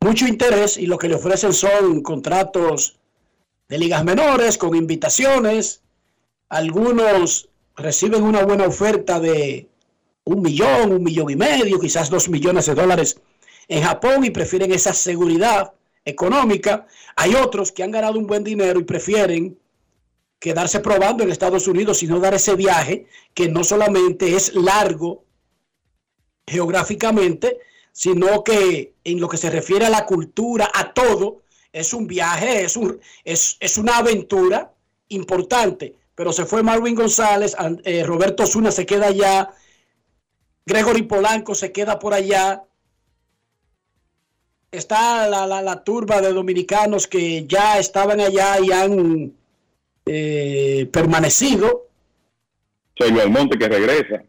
mucho interés y lo que le ofrecen son contratos de ligas menores con invitaciones. Algunos reciben una buena oferta de un millón, un millón y medio, quizás dos millones de dólares en Japón y prefieren esa seguridad económica. Hay otros que han ganado un buen dinero y prefieren quedarse probando en Estados Unidos y no dar ese viaje que no solamente es largo geográficamente, sino que en lo que se refiere a la cultura, a todo, es un viaje, es, un, es, es una aventura importante. Pero se fue Marvin González, eh, Roberto Zuna se queda allá, Gregory Polanco se queda por allá. Está la, la, la turba de dominicanos que ya estaban allá y han eh, permanecido. Soy Almonte que regresa.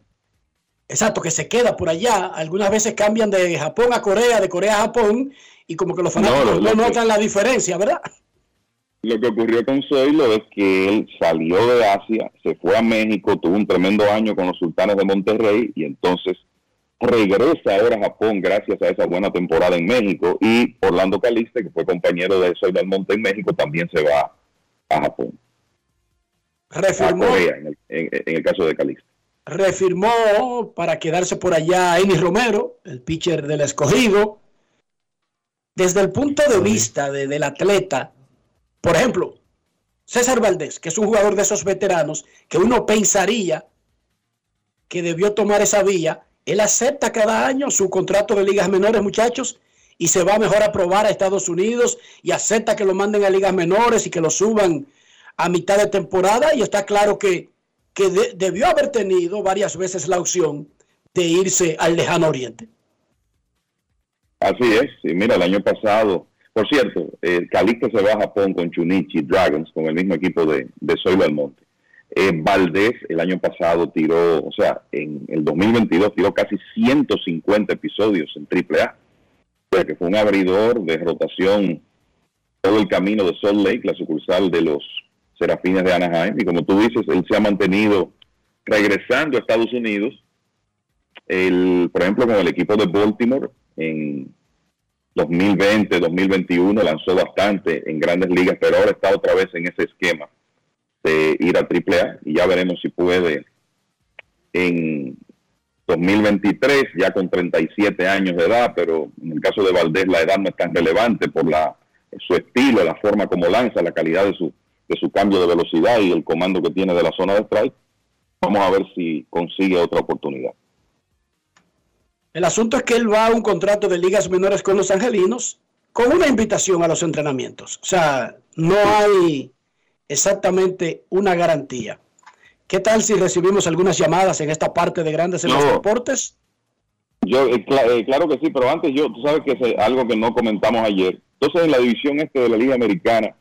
Exacto, que se queda por allá. Algunas veces cambian de Japón a Corea, de Corea a Japón, y como que los fanáticos no, notan la diferencia, ¿verdad? Lo que ocurrió con Zoilo es que él salió de Asia, se fue a México, tuvo un tremendo año con los sultanes de Monterrey y entonces regresa ahora a Japón gracias a esa buena temporada en México y Orlando Caliste, que fue compañero de Zoilo Monte en México, también se va a Japón. Reformó. A Corea, en el, en, en el caso de Caliste refirmó para quedarse por allá Eni Romero, el pitcher del escogido. Desde el punto de vista de, del atleta, por ejemplo, César Valdés, que es un jugador de esos veteranos, que uno pensaría que debió tomar esa vía, él acepta cada año su contrato de ligas menores, muchachos, y se va mejor a probar a Estados Unidos y acepta que lo manden a ligas menores y que lo suban a mitad de temporada y está claro que, que debió haber tenido varias veces la opción de irse al lejano oriente. Así es, y mira, el año pasado, por cierto, el Calixto se va a Japón con Chunichi Dragons, con el mismo equipo de, de Soy Belmonte. Eh, Valdés el año pasado tiró, o sea, en el 2022 tiró casi 150 episodios en AAA que fue un abridor de rotación todo el camino de Salt Lake, la sucursal de los Serafines de Anaheim. Y como tú dices, él se ha mantenido regresando a Estados Unidos. El, por ejemplo, con el equipo de Baltimore en 2020, 2021 lanzó bastante en grandes ligas, pero ahora está otra vez en ese esquema de ir a AAA y ya veremos si puede en 2023, ya con 37 años de edad, pero en el caso de Valdés la edad no es tan relevante por la, su estilo, la forma como lanza, la calidad de su, de su cambio de velocidad y el comando que tiene de la zona de strike. Vamos a ver si consigue otra oportunidad. El asunto es que él va a un contrato de ligas menores con los angelinos con una invitación a los entrenamientos. O sea, no hay exactamente una garantía. ¿Qué tal si recibimos algunas llamadas en esta parte de Grandes en los Deportes? Yo, eh, eh, claro que sí, pero antes yo, tú sabes que es algo que no comentamos ayer. Entonces, en la división este de la Liga Americana,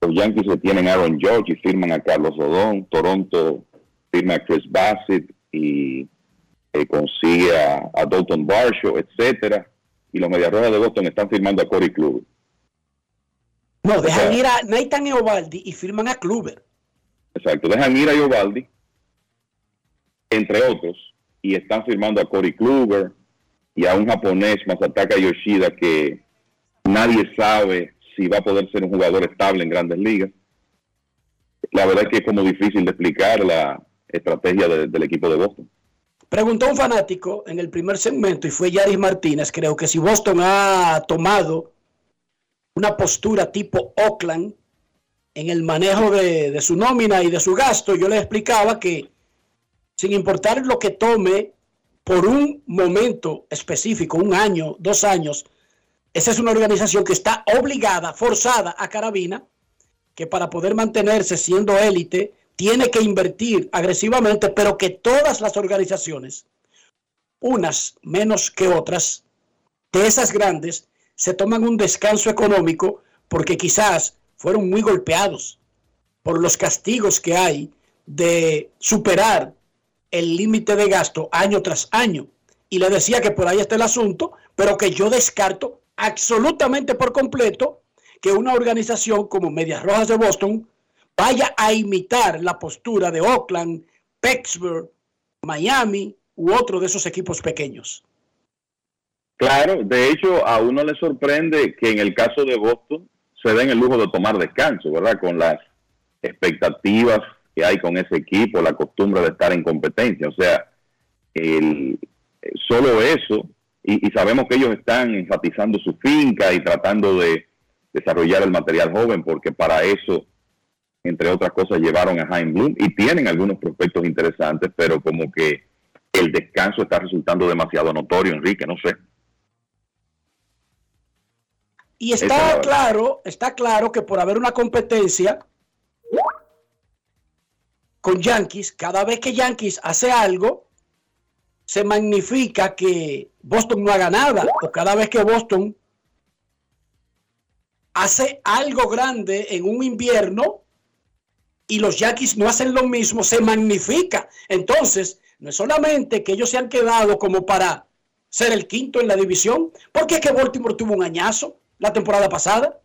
los Yankees se tienen a Aaron George y firman a Carlos Rodón. Toronto firma a Chris Bassett y eh, consigue a, Dalton Varsho, etcétera. Y los Medias Rojas de Boston están firmando a Corey Kluber. No, dejan ir a Nathan Eovaldi y firman a Kluber. Exacto, dejan ir a Yobaldi, entre otros, y están firmando a Cory Kluber y a un japonés, Masataka Yoshida, que nadie sabe si va a poder ser un jugador estable en grandes ligas. La verdad es que es como difícil de explicar la estrategia del equipo de Boston. Preguntó un fanático en el primer segmento y fue Yaris Martínez, creo que si Boston ha tomado una postura tipo Oakland en el manejo de, su nómina y de su gasto, yo le explicaba que sin importar lo que tome por un momento específico, un año, dos años, esa es una organización que está obligada, forzada a carabina, que para poder mantenerse siendo élite, tiene que invertir agresivamente, pero que todas las organizaciones, unas menos que otras, de esas grandes, se toman un descanso económico porque quizás fueron muy golpeados por los castigos que hay de superar el límite de gasto año tras año. Y le decía que por ahí está el asunto, pero que yo descarto absolutamente por completo que una organización como Medias Rojas de Boston vaya a imitar la postura de Oakland, Pittsburgh, Miami u otro de esos equipos pequeños. Claro, de hecho a uno le sorprende que en el caso de Boston se den el lujo de tomar descanso, ¿verdad? Con las expectativas que hay con ese equipo, la costumbre de estar en competencia. O sea, el, solo eso, y, sabemos que ellos están enfatizando su finca y tratando de desarrollar el material joven, porque para eso, entre otras cosas, llevaron a Jaime Bloom y tienen algunos prospectos interesantes, pero como que el descanso está resultando demasiado notorio, Enrique, no sé. Y está claro, está claro que por haber una competencia con Yankees, cada vez que Yankees hace algo, se magnifica que Boston no haga nada, o cada vez que Boston hace algo grande en un invierno y los Yankees no hacen lo mismo, se magnifica. Entonces, no es solamente que ellos se han quedado como para ser el quinto en la división, porque es que Baltimore tuvo un añazo la temporada pasada.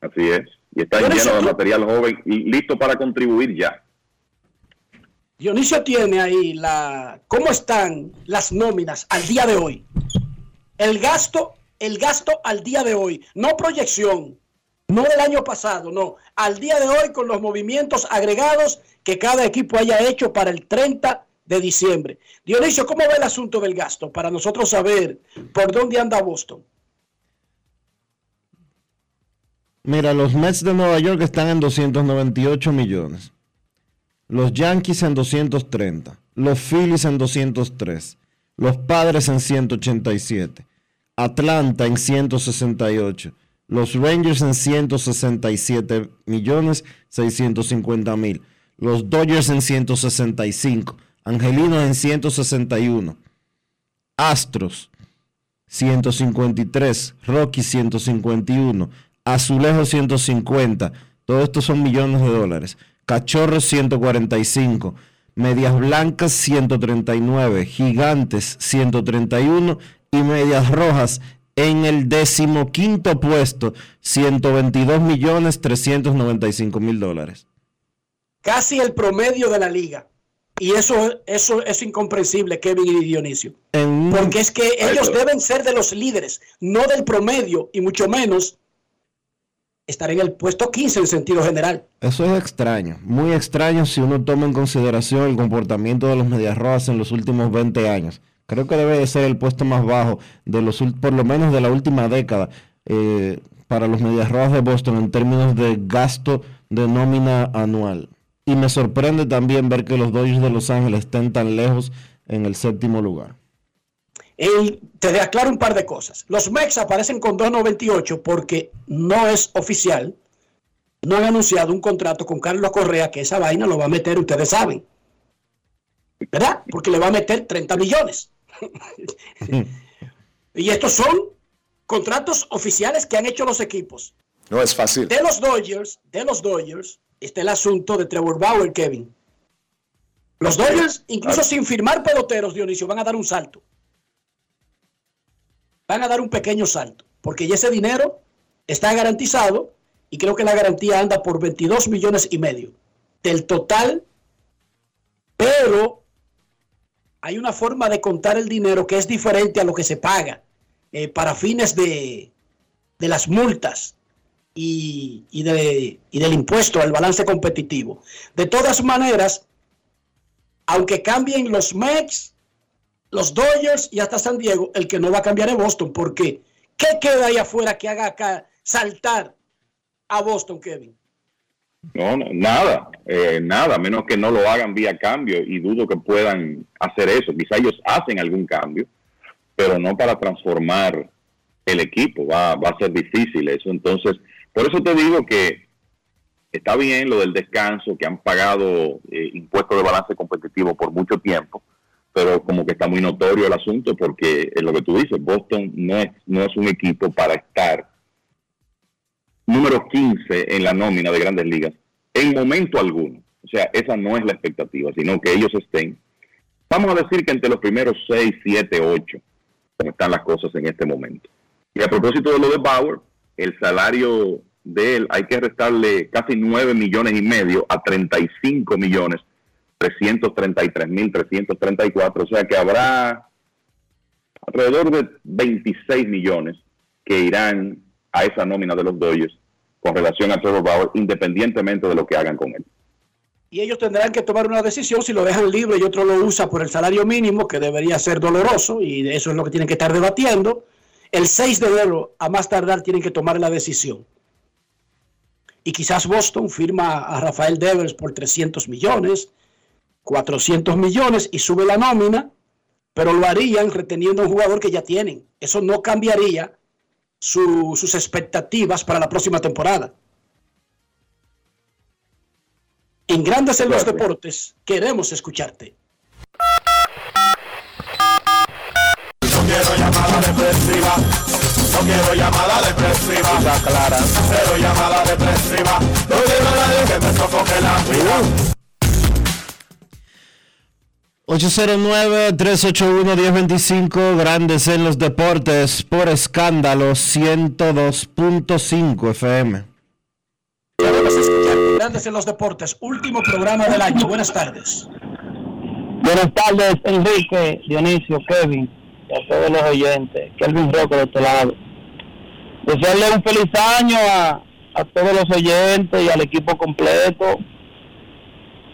Así es. Y está lleno de material joven y listo para contribuir ya. Dionisio tiene ahí la cómo están las nóminas al día de hoy. El gasto, el gasto al día de hoy, no proyección, no del año pasado, no, al día de hoy con los movimientos agregados que cada equipo haya hecho para el 30 de diciembre. Dionisio, ¿cómo va el asunto del gasto para nosotros saber por dónde anda Boston? Mira, los Mets de Nueva York están en 298 millones. Los Yankees en 230. Los Phillies en 203. Los Padres en 187. Atlanta en 168. Los Rangers en 167 millones 650 mil. Los Dodgers en 165. Angelinos en 161. Astros 153. Rocky 151. Azulejo 150. Todo esto son millones de dólares. Cachorros 145. Medias Blancas 139. Gigantes 131. Y Medias Rojas en el decimoquinto puesto, 122 millones 395 mil dólares. Casi el promedio de la liga. Y eso, eso es incomprensible, Kevin y Dionisio. Porque es que ellos deben ser de los líderes, no del promedio, y mucho menos estar en el puesto 15 en sentido general. Eso es extraño, muy extraño si uno toma en consideración el comportamiento de los Medias Rojas en los últimos 20 años. Creo que debe de ser el puesto más bajo de los por lo menos de la última década eh, para los Medias Rojas de Boston en términos de gasto de nómina anual. Y me sorprende también ver que los Dodgers de Los Ángeles estén tan lejos en el séptimo lugar. te aclaro un par de cosas. Los Mex aparecen con 2.98 porque no es oficial. No han anunciado un contrato con Carlos Correa que esa vaina lo va a meter, ustedes saben. ¿Verdad? Porque le va a meter 30 millones. y estos son contratos oficiales que han hecho los equipos. No es fácil. De los Dodgers, de los Dodgers, está el asunto de Trevor Bauer, Kevin. Los Dodgers, incluso sin firmar peloteros, Dionisio, van a dar un salto. Van a dar un pequeño salto, porque ya ese dinero está garantizado y creo que la garantía anda por 22 millones y medio del total, pero hay una forma de contar el dinero que es diferente a lo que se paga eh, para fines de, las multas y, de, y del impuesto al balance competitivo. De todas maneras, aunque cambien los Mets, los Dodgers y hasta San Diego, el que no va a cambiar es Boston, porque ¿qué queda ahí afuera que haga acá saltar a Boston, Kevin? No, nada, eh, nada, menos que no lo hagan vía cambio y dudo que puedan hacer eso. Quizá ellos hacen algún cambio, pero no para transformar el equipo, va, va a ser difícil eso. Entonces, por eso te digo que está bien lo del descanso, que han pagado eh, impuestos de balance competitivo por mucho tiempo, pero como que está muy notorio el asunto porque es lo que tú dices, Boston no es, no es un equipo para estar número 15 en la nómina de grandes ligas en momento alguno. O sea, esa no es la expectativa, sino que ellos estén, vamos a decir que entre los primeros 6, 7, 8, como están las cosas en este momento. Y a propósito de lo de Bauer, el salario de él hay que restarle casi 9 millones y medio a 35 millones 333 mil 334, o sea que habrá alrededor de 26 millones que irán a esa nómina de los Dodgers con relación a Trevor Bauer, independientemente de lo que hagan con él. Y ellos tendrán que tomar una decisión si lo dejan libre y otro lo usa por el salario mínimo, que debería ser doloroso, y eso es lo que tienen que estar debatiendo. El 6 de enero, a más tardar, tienen que tomar la decisión. Y quizás Boston firma a Rafael Devers por 300 millones, 400 millones y sube la nómina, pero lo harían reteniendo a un jugador que ya tienen. Eso no cambiaría sus expectativas para la próxima temporada. En Grandes en los Deportes queremos escucharte. No quiero llamada depresiva. No quiero llamada depresiva. clara. Cero llamada depresiva. No quiero nadie que me sofoque la vida. 809-381-1025, Grandes en los Deportes, por escándalo 102.5 FM. Grandes en los Deportes, último programa del año. Buenas tardes. Buenas tardes, Enrique, Dionisio, Kevin, y a todos los oyentes. Kelvin Roco de este lado. Desearle un feliz año a, a todos los oyentes y al equipo completo.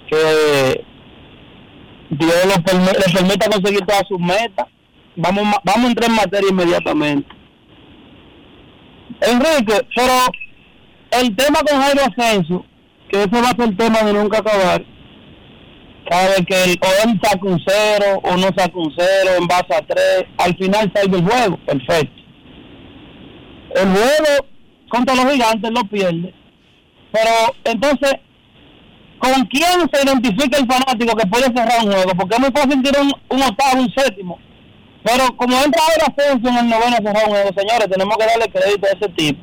Que Dios le, permita conseguir todas sus metas. Vamos, vamos a entrar en materia inmediatamente. Enrique, pero el tema con Jairo Ascenso, que ese va a ser el tema de nunca acabar, vez que o saca un cero o no saca un cero en base a tres, al final sale el juego, perfecto. el juego contra los gigantes lo pierde. Pero entonces, ¿con quién se identifica el fanático que puede cerrar un juego? Porque es muy fácil tirar un, octavo, un séptimo. Pero como entra ahora Asensio en el noveno cerrar un juego, señores, tenemos que darle crédito a ese tipo.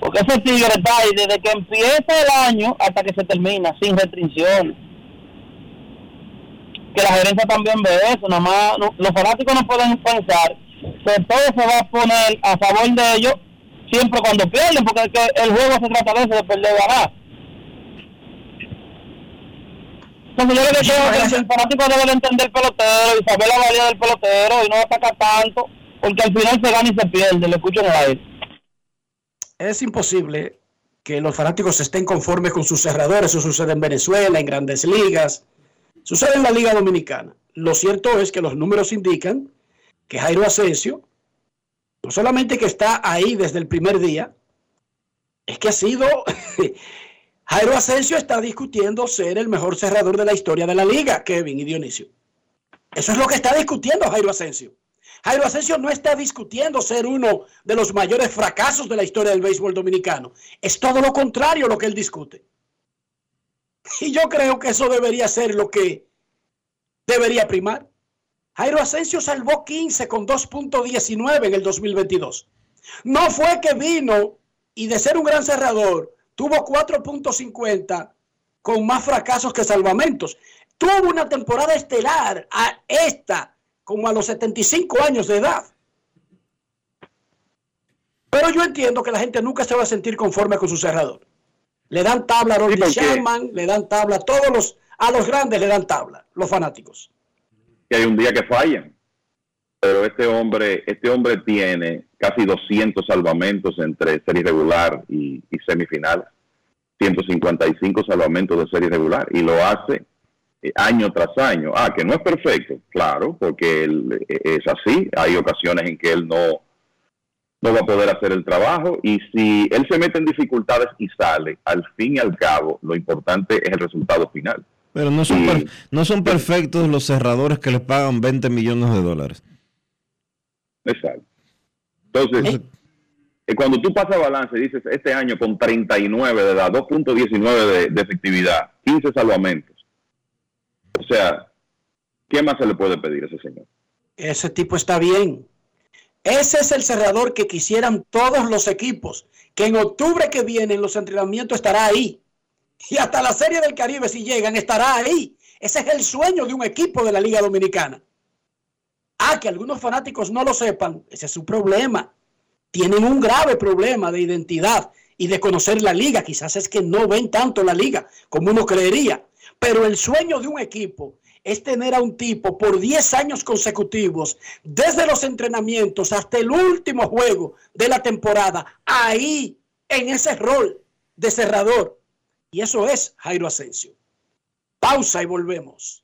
Porque ese tigre está ahí desde que empieza el año hasta que se termina, sin restricciones. Que la gerencia también ve eso, nada más los fanáticos no pueden pensar que todo se va a poner a favor de ellos siempre cuando pierden, porque el juego se trata de eso, de perder ganar. Entonces yo lo que creo es que el fanático debe de entender el pelotero y saber la valía del pelotero y no atacar tanto, porque al final se gana y se pierde, le escucho en el aire. Es imposible que los fanáticos estén conformes con sus cerradores. Eso sucede en Venezuela, en grandes ligas. Sucede en la Liga Dominicana. Lo cierto es que los números indican que Jairo Asensio, no solamente que está ahí desde el primer día, es que ha sido... Jairo Asensio está discutiendo ser el mejor cerrador de la historia de la liga, Kevin y Dionisio. Eso es lo que está discutiendo Jairo Asensio. Jairo Asensio no está discutiendo ser uno de los mayores fracasos de la historia del béisbol dominicano. Es todo lo contrario lo que él discute. Y yo creo que eso debería ser lo que debería primar. Jairo Asensio salvó 15 con 2.19 en el 2022. No fue que vino y de ser un gran cerrador tuvo 4.50 con más fracasos que salvamentos. Tuvo una temporada estelar a esta como a los 75 años de edad. Pero yo entiendo que la gente nunca se va a sentir conforme con su cerrador. Le dan tabla a Rory Sherman, le dan tabla a todos los, a los grandes le dan tabla, los fanáticos. que hay un día que fallan. Pero este hombre, este hombre tiene casi 200 salvamentos entre serie regular y, y semifinales. 155 salvamentos de serie regular y lo hace eh, año tras año. Ah, que no es perfecto, claro, porque él, eh, es así. Hay ocasiones en que él no, no va a poder hacer el trabajo y si él se mete en dificultades y sale, al fin y al cabo, lo importante es el resultado final. Pero no son, per- no son perfectos los cerradores que les pagan 20 millones de dólares. Exacto. Entonces, eh, cuando tú pasas balance, dices, este año con 39 de edad, 2.19 de, de efectividad, 15 salvamentos. O sea, ¿qué más se le puede pedir a ese señor? Ese tipo está bien. Ese es el cerrador que quisieran todos los equipos, que en octubre que viene en los entrenamientos estará ahí. Y hasta la Serie del Caribe, si llegan, estará ahí. Ese es el sueño de un equipo de la Liga Dominicana. Ah, que algunos fanáticos no lo sepan, ese es su problema. Tienen un grave problema de identidad y de conocer la liga. Quizás es que no ven tanto la liga como uno creería. Pero el sueño de un equipo es tener a un tipo por 10 años consecutivos, desde los entrenamientos hasta el último juego de la temporada, ahí en ese rol de cerrador. Y eso es Jairo Asensio. Pausa y volvemos.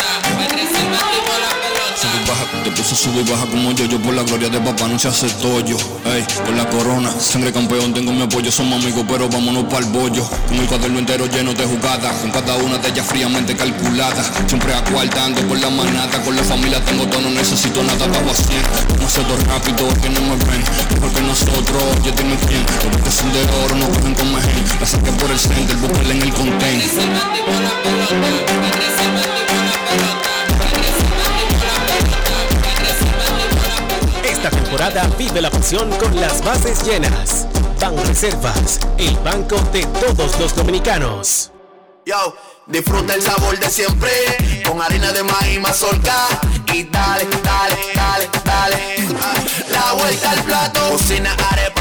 Sube y baja, te puso sube y baja como yo, yo por la gloria de papá no se hace tollo, ey, por la corona, sangre campeón, tengo mi apoyo, somos amigos, pero vámonos pa'l bollo, con el cuaderno entero lleno de jugadas, con cada una de ellas fríamente calculada, siempre acuartando con la manada, con la familia tengo todo, no necesito nada, bajo a 100, demasiado rápido que no me ven, mejor que nosotros, yo dime quién, los que son de oro no cogen con mejen, la saqué por el center, búsquela en el content. Vive la pasión con las bases llenas. Ban Reservas, el banco de todos los dominicanos. Yo, disfruta el sabor de siempre con harina de maíz mazorca y dale, dale, dale, dale. Ah, La vuelta al plato, cocina arepa,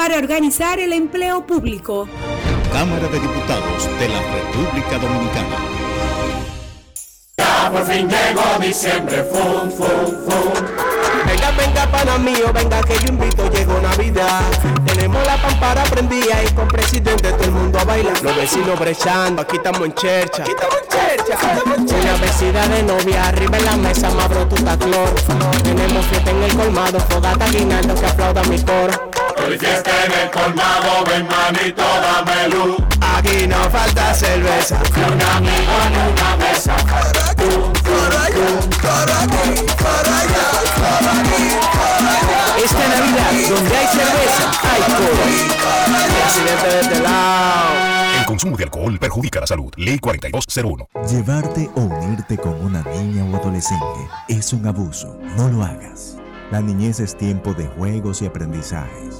para organizar el empleo público. Cámara de Diputados de la República Dominicana. Ya por fin llegó diciembre, fum, fum, fum. Venga, venga, pana mío, venga que yo invito, llegó Navidad. Tenemos la pampara prendida y con presidente todo el mundo a bailar. Los vecinos brechando, aquí estamos en chercha. Aquí estamos en chercha. Una vecina de novia, arriba en la mesa, mabro tu taclor. Tenemos fiesta en el colmado, fogata guinando que aplauda mi coro. Hoy fiesta en el colmado, ven manito, dame luz. Aquí no falta cerveza. Ni un amigo en una mesa. Esta Navidad, donde hay cerveza, hay coro. Presidente de este lado. Consumo de alcohol perjudica la salud. Ley 4201. Llevarte o unirte con una niña o adolescente es un abuso. No lo hagas. La niñez es tiempo de juegos y aprendizajes.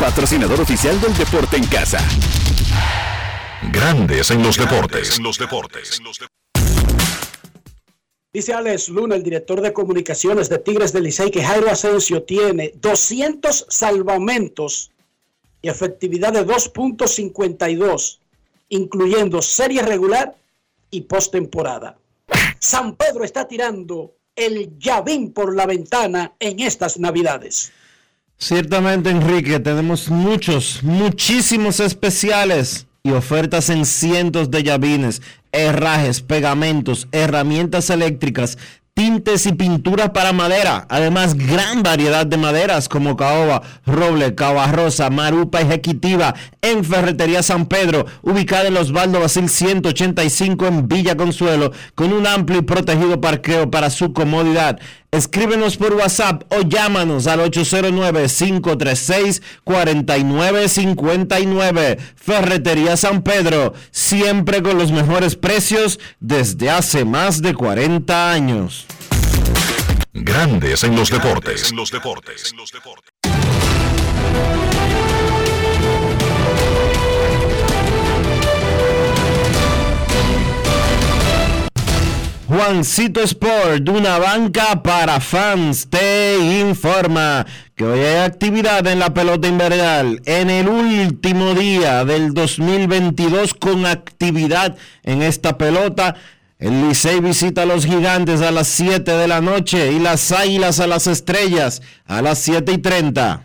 patrocinador oficial del deporte en casa. Grandes en los deportes. En los deportes. Dice Alex Luna, el director de comunicaciones de Tigres del Licey, que Jairo Asensio tiene 200 salvamentos y efectividad de 2.52, incluyendo serie regular y postemporada. San Pedro está tirando el llavín por la ventana en estas navidades. Ciertamente, Enrique, tenemos muchos, muchísimos especiales y ofertas en cientos de llavines, herrajes, pegamentos, herramientas eléctricas, tintes y pinturas para madera. Además, gran variedad de maderas como caoba, roble, rosa, marupa y jequitiva en Ferretería San Pedro, ubicada en Osvaldo Basil 185 en Villa Consuelo, con un amplio y protegido parqueo para su comodidad. Escríbenos por WhatsApp o llámanos al 809-536-4959. Ferretería San Pedro, siempre con los mejores precios desde hace más de 40 años. Grandes en los deportes. En los deportes. Juancito Sport, una banca para fans, te informa que hoy hay actividad en la pelota invernal en el último día del 2022 con actividad en esta pelota El Licey visita a los gigantes a las 7 de la noche y las águilas a las estrellas a las 7 y 30.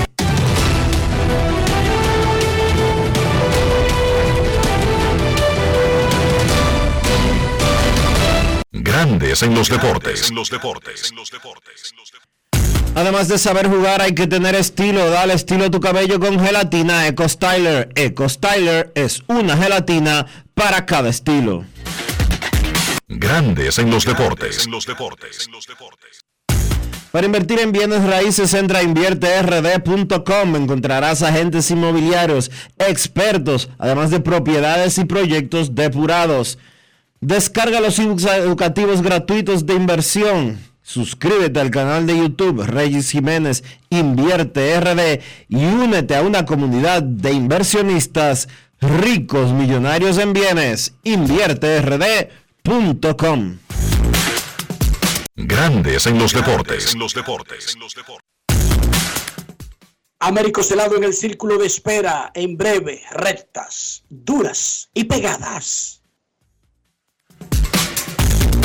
Grandes en los deportes. Además de saber jugar, hay que tener estilo. Dale estilo a tu cabello con gelatina Eco Styler. Eco Styler es una gelatina para cada estilo. Grandes en los deportes. Para invertir en bienes raíces, entra a invierterd.com. Encontrarás agentes inmobiliarios, expertos, además de propiedades y proyectos depurados. Descarga los ebooks educativos gratuitos de inversión. Suscríbete al canal de YouTube Reyes Jiménez Invierte RD y únete a una comunidad de inversionistas ricos millonarios en bienes. InvierteRD.com. Grandes en los deportes. Américo Celado en el círculo de espera, en breve, rectas, duras y pegadas.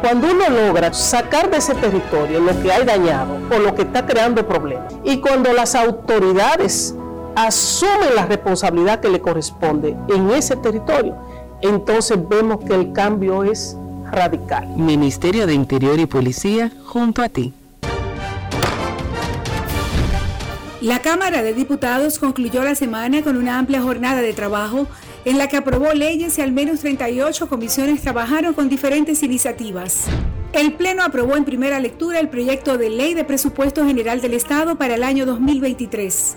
Cuando uno logra sacar de ese territorio lo que hay dañado o lo que está creando problemas, y cuando las autoridades asumen la responsabilidad que le corresponde en ese territorio, entonces vemos que el cambio es radical. Ministerio de Interior y Policía, junto a ti. La Cámara de Diputados concluyó la semana con una amplia jornada de trabajo en la que aprobó leyes y al menos 38 comisiones trabajaron con diferentes iniciativas. El Pleno aprobó en primera lectura el proyecto de ley de presupuesto general del Estado para el año 2023.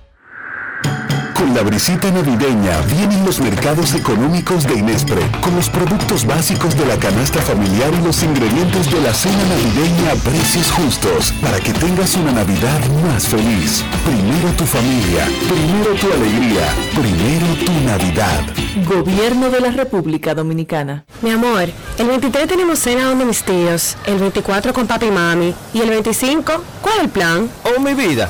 Con la brisita navideña vienen los mercados económicos de Inespre, con los productos básicos de la canasta familiar y los ingredientes de la cena navideña a precios justos, para que tengas una Navidad más feliz. Primero tu familia, primero tu alegría, primero tu Navidad. Gobierno de la República Dominicana. Mi amor, el 23 tenemos cena donde mis tíos, el 24 con papi y mami, y el 25, ¿cuál es el plan? Oh, mi vida,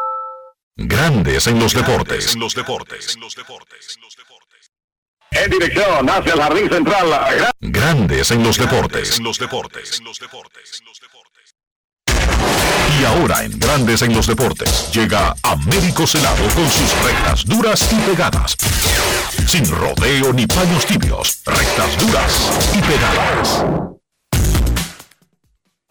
Grandes en los deportes. los deportes. En dirección hacia el jardín central. Grandes en los deportes. En los deportes. Y ahora en Grandes en los deportes llega Américo Celado con sus rectas duras y pegadas. Sin rodeo ni paños tibios, rectas duras y pegadas.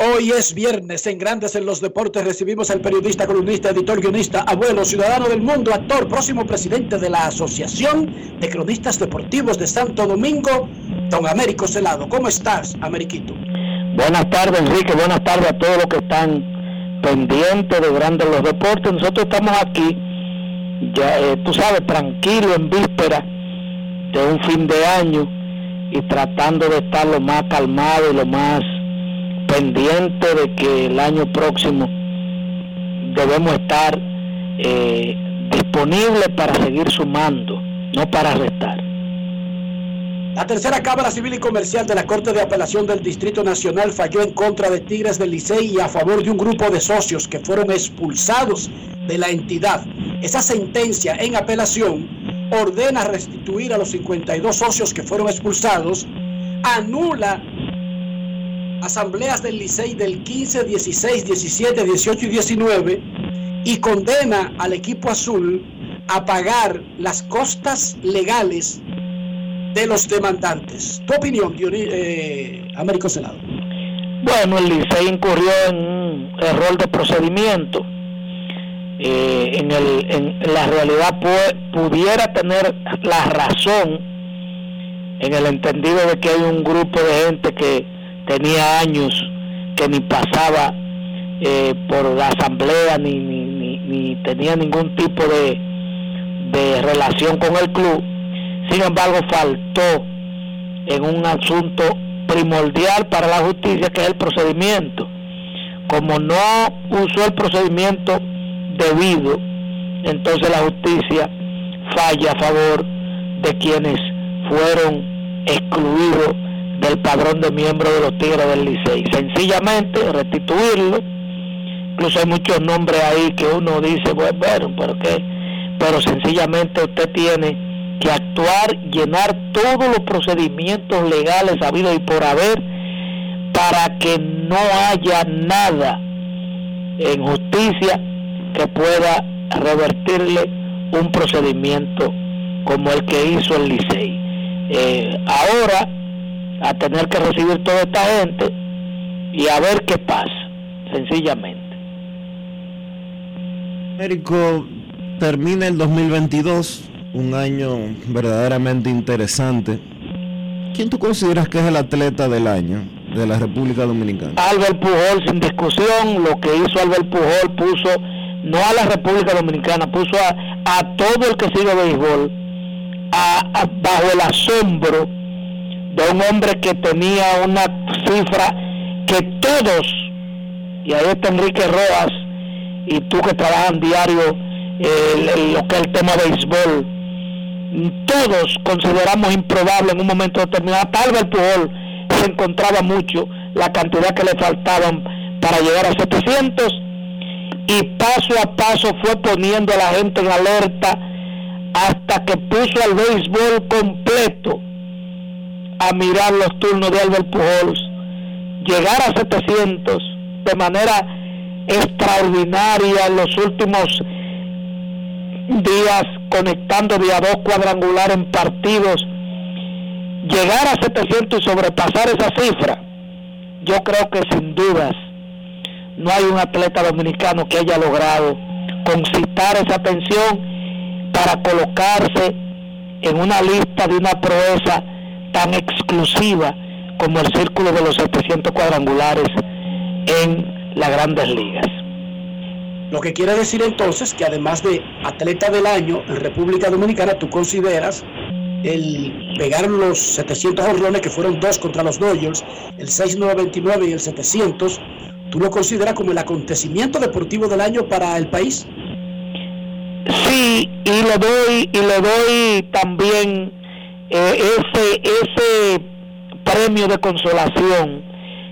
Hoy es viernes en Grandes en los Deportes. Recibimos al periodista, columnista, editor, guionista, abuelo, ciudadano del mundo, actor, próximo presidente de la Asociación de Cronistas Deportivos de Santo Domingo, don Américo Celado. ¿Cómo estás, Ameriquito? Buenas tardes, Enrique. Buenas tardes a todos los que están pendientes de Grandes los Deportes. Nosotros estamos aquí, ya eh, tú sabes, tranquilo en víspera de un fin de año y tratando de estar lo más calmado y lo más pendiente de que el año próximo debemos estar eh, disponibles para seguir sumando, no para restar. La tercera Cámara Civil y Comercial de la Corte de Apelación del Distrito Nacional falló en contra de Tigres del Licey y a favor de un grupo de socios que fueron expulsados de la entidad. Esa sentencia en apelación ordena restituir a los 52 socios que fueron expulsados, anula asambleas del Licey del 15, 16, 17, 18 y 19 y condena al equipo azul a pagar las costas legales de los demandantes. ¿Tu opinión, eh, Américo Senado? Bueno, el Licey incurrió en un error de procedimiento. Eh, en, el, en, la realidad pu- pudiera tener la razón en el entendido de que hay un grupo de gente que tenía años que ni pasaba eh, por la asamblea ni, ni, ni, tenía ningún tipo de relación con el club. Sin embargo, faltó en un asunto primordial para la justicia, que es el procedimiento. Como no usó el procedimiento debido, entonces la justicia falla a favor de quienes fueron excluidos del padrón de miembros de los Tigres del Licey. Sencillamente restituirlo. Incluso hay muchos nombres ahí que uno dice, bueno, bueno, pero qué, pero sencillamente usted tiene que actuar, llenar todos los procedimientos legales habidos y por haber para que no haya nada en justicia que pueda revertirle un procedimiento como el que hizo el Licey. Eh, ahora, a tener que recibir toda esta gente y a ver qué pasa, sencillamente. Américo termina el 2022, un año verdaderamente interesante ¿Quién tú consideras que es el atleta del año de la República Dominicana? Albert Pujol, sin discusión, lo que hizo Albert Pujol puso no a la República Dominicana, puso a, a todo el que sigue béisbol a, bajo el asombro de un hombre que tenía una cifra que todos, y ahí está Enrique Rojas, y tú que trabajas en diario lo que es el tema de béisbol, todos consideramos improbable en un momento determinado, tal vez Pujol se encontraba mucho la cantidad que le faltaban para llegar a 700 y paso a paso fue poniendo a la gente en alerta hasta que puso al béisbol completo a mirar los turnos de Albert Pujols, llegar a 700 de manera extraordinaria en los últimos días conectando vía dos cuadrangular en partidos, llegar a 700 y sobrepasar esa cifra, yo creo que sin dudas no hay un atleta dominicano que haya logrado concitar esa atención para colocarse en una lista de una proeza tan exclusiva como el círculo de los 700 cuadrangulares en las grandes ligas. Lo que quiere decir entonces que además de atleta del año en República Dominicana, tú consideras el pegar los 700 horrones, que fueron dos contra los Dodgers, el 6929 y el 700, ¿Tú lo consideras como el acontecimiento deportivo del año para el país? Sí, y le doy y le doy también eh, ese ese premio de consolación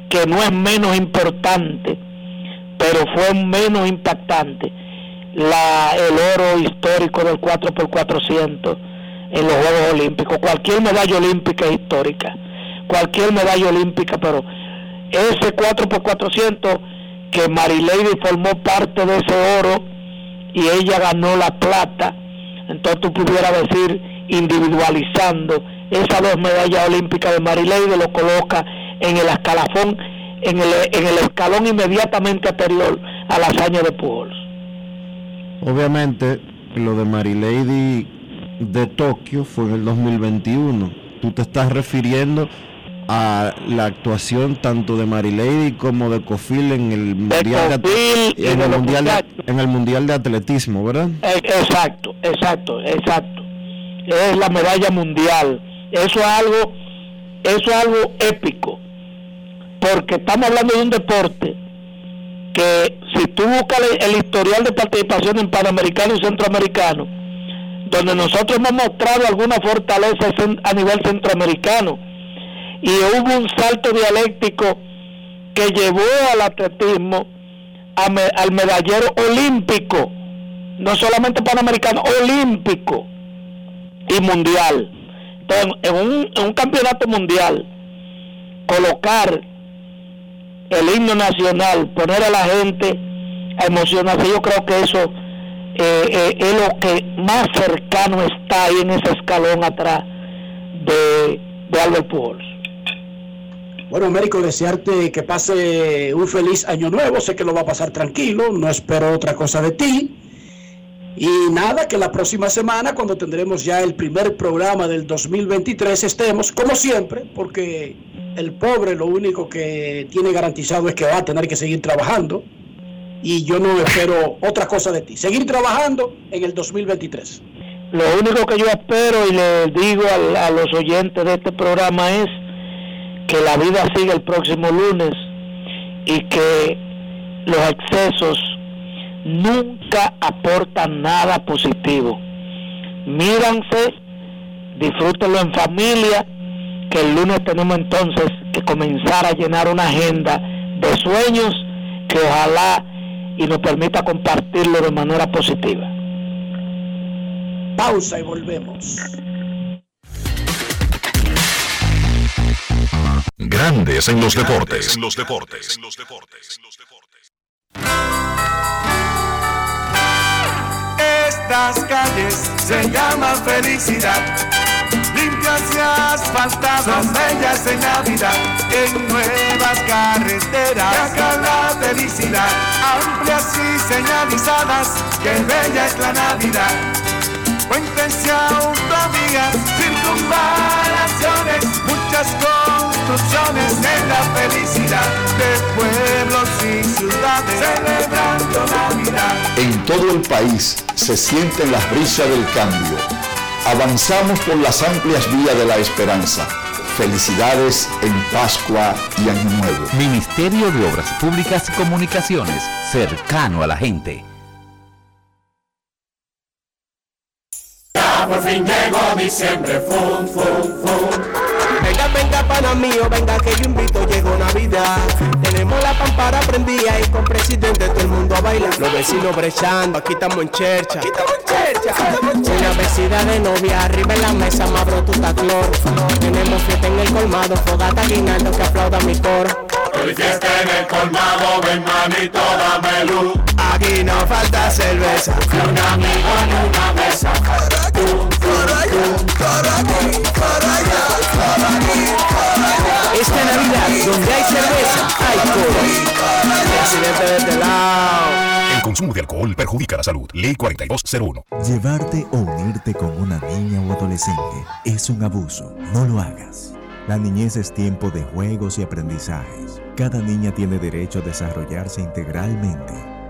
que no es menos importante, pero fue menos impactante la el oro histórico del 4x400 en los Juegos Olímpicos. Cualquier medalla olímpica es histórica, cualquier medalla olímpica, pero ese 4x400 que Marilady formó parte de ese oro y ella ganó la plata, entonces tú pudieras decir individualizando esas dos medallas olímpicas de Marilady lo coloca en el escalafón, en el, en el escalón inmediatamente anterior a la hazaña de Pujols. Obviamente, lo de Marilady de Tokio fue en el 2021. Tú te estás refiriendo a la actuación tanto de Marilady como de Cofil en el mundial de, en el mundial de, en el mundial de atletismo, ¿verdad? Eh, exacto, exacto, exacto. Es la medalla mundial. Eso es algo eso es algo épico. Porque estamos hablando de un deporte que si tú buscas el, historial de participación en Panamericano y Centroamericano, donde nosotros hemos mostrado alguna fortaleza a nivel centroamericano, y hubo un salto dialéctico que llevó al atletismo al medallero olímpico, no solamente panamericano, olímpico y mundial. Entonces, en un, en un campeonato mundial, colocar el himno nacional, poner a la gente a emocionarse, yo creo que eso eh, eh, es lo que más cercano está ahí en ese escalón atrás de, de Albert Pujols. Bueno, Américo, desearte que pase un feliz año nuevo. Sé que lo va a pasar tranquilo, no espero otra cosa de ti. Y nada, que la próxima semana, cuando tendremos ya el primer programa del 2023, estemos, como siempre, porque el pobre lo único que tiene garantizado es que va a tener que seguir trabajando. Y yo no espero otra cosa de ti. Seguir trabajando en el 2023. Lo único que yo espero y le digo a, los oyentes de este programa es que la vida siga el próximo lunes y que los excesos nunca aportan nada positivo. Míranse, disfrútenlo en familia, que el lunes tenemos entonces que comenzar a llenar una agenda de sueños que ojalá y nos permita compartirlo de manera positiva. Pausa y volvemos. Grandes en los deportes. En los deportes. Estas calles se llaman felicidad. Limpias y asfaltadas, bellas en Navidad. En nuevas carreteras, y acá la felicidad. Amplias y señalizadas, que bella es la Navidad Resistencia amiga, circunvalaciones, muchas construcciones en la felicidad de pueblos y ciudades, celebrando Navidad. En todo el país se siente la brisa del cambio. Avanzamos por las amplias vías de la esperanza. Felicidades en Pascua y Año Nuevo. Ministerio de Obras Públicas y Comunicaciones, cercano a la gente. por fin llegó diciembre, fum, fum, fum. Venga, venga, pana mío, venga que yo invito, llegó Navidad. Tenemos la pampara prendida y con presidente todo el mundo a bailar. Los vecinos brechando, aquí estamos en chercha. Aquí estamos en chercha, estamos en chercha. Una vecina de novia, arriba en la mesa, mabro tu taclor. Tenemos fiesta en el colmado, fogata guinaldo que aplauda mi coro. Hoy fiesta en el colmado, ven manito, dame luz. Aquí no falta cerveza. Un amigo en una mesa. Esta Navidad, donde hay cerveza, hay coro. Presidente de este lado. El consumo de alcohol perjudica la salud. Ley 4201. Llevarte o unirte con una niña o adolescente es un abuso. No lo hagas. La niñez es tiempo de juegos y aprendizajes. Cada niña tiene derecho a desarrollarse integralmente.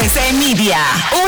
RCC Media,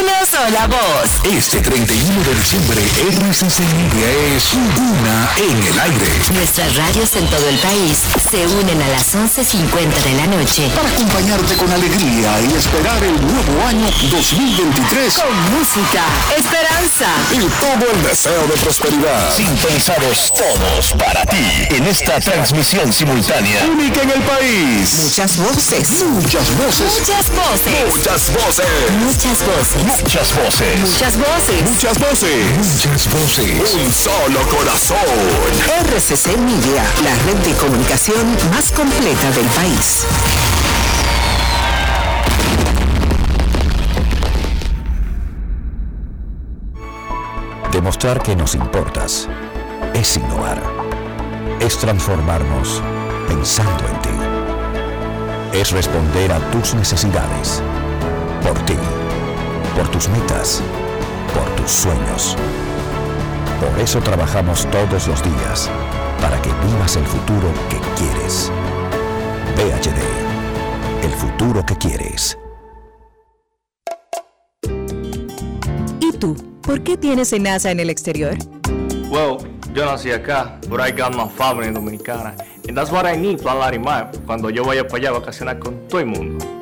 una sola voz. Este 31 de diciembre, RCC Media es una en el aire. Nuestras radios en todo el país se unen a las 11.50 de la noche Para acompañarte con alegría y esperar el nuevo año 2023 con música, esperanza y todo el deseo de prosperidad. Sintonizados todos para ti en esta transmisión simultánea. Única en el país. Muchas voces. Muchas voces. Muchas voces. Muchas voces. Muchas voces. Muchas voces. Muchas voces. Muchas voces. Muchas voces. Un solo corazón. RCC Media, la red de comunicación más completa del país. Demostrar que nos importas es innovar. Es transformarnos pensando en ti. Es responder a tus necesidades. Por ti. Por tus metas. Por tus sueños. Por eso trabajamos todos los días. Para que vivas el futuro que quieres. PHD. El futuro que quieres. ¿Y tú? ¿Por qué tienes NASA en el exterior? Well, yo nací acá, but I got my family dominicana. And that's what I need, Plan Larimar, cuando yo vaya para allá a vacacionar con todo el mundo.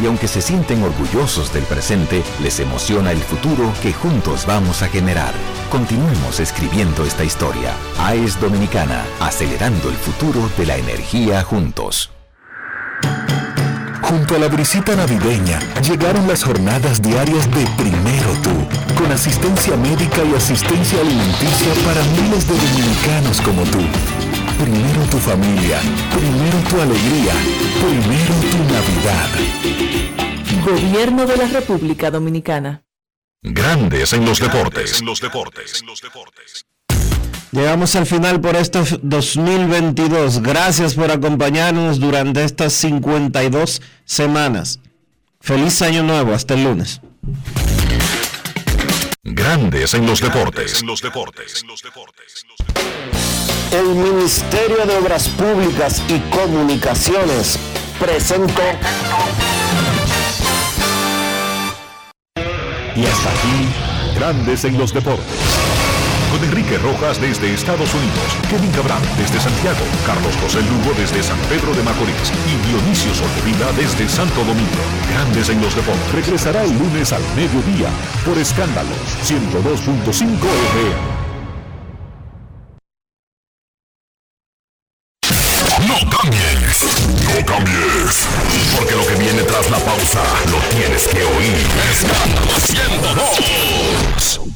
Y aunque se sienten orgullosos del presente, les emociona el futuro que juntos vamos a generar. Continuemos escribiendo esta historia. AES Dominicana, acelerando el futuro de la energía juntos. Junto a la brisita navideña llegaron las jornadas diarias de Primero Tú, con asistencia médica y asistencia alimenticia para miles de dominicanos como tú. Primero tu familia, primero tu alegría, primero tu Navidad. Gobierno de la República Dominicana. Grandes en los deportes. En los deportes. Llegamos al final por este 2022. Gracias por acompañarnos durante estas 52 semanas. Feliz año nuevo. Hasta el lunes. Grandes en los deportes. En los deportes. El Ministerio de Obras Públicas y Comunicaciones presentó. Y hasta aquí, Grandes en los deportes con Enrique Rojas desde Estados Unidos, Kevin Cabrán desde Santiago, Carlos José Lugo desde San Pedro de Macorís y Dionisio Solterida desde Santo Domingo. Grandes en los deportes. Regresará el lunes al mediodía por Escándalos 102.5 FM. No cambies, no cambies, Porque lo que viene tras la pausa lo tienes que oír. Escándalos 102.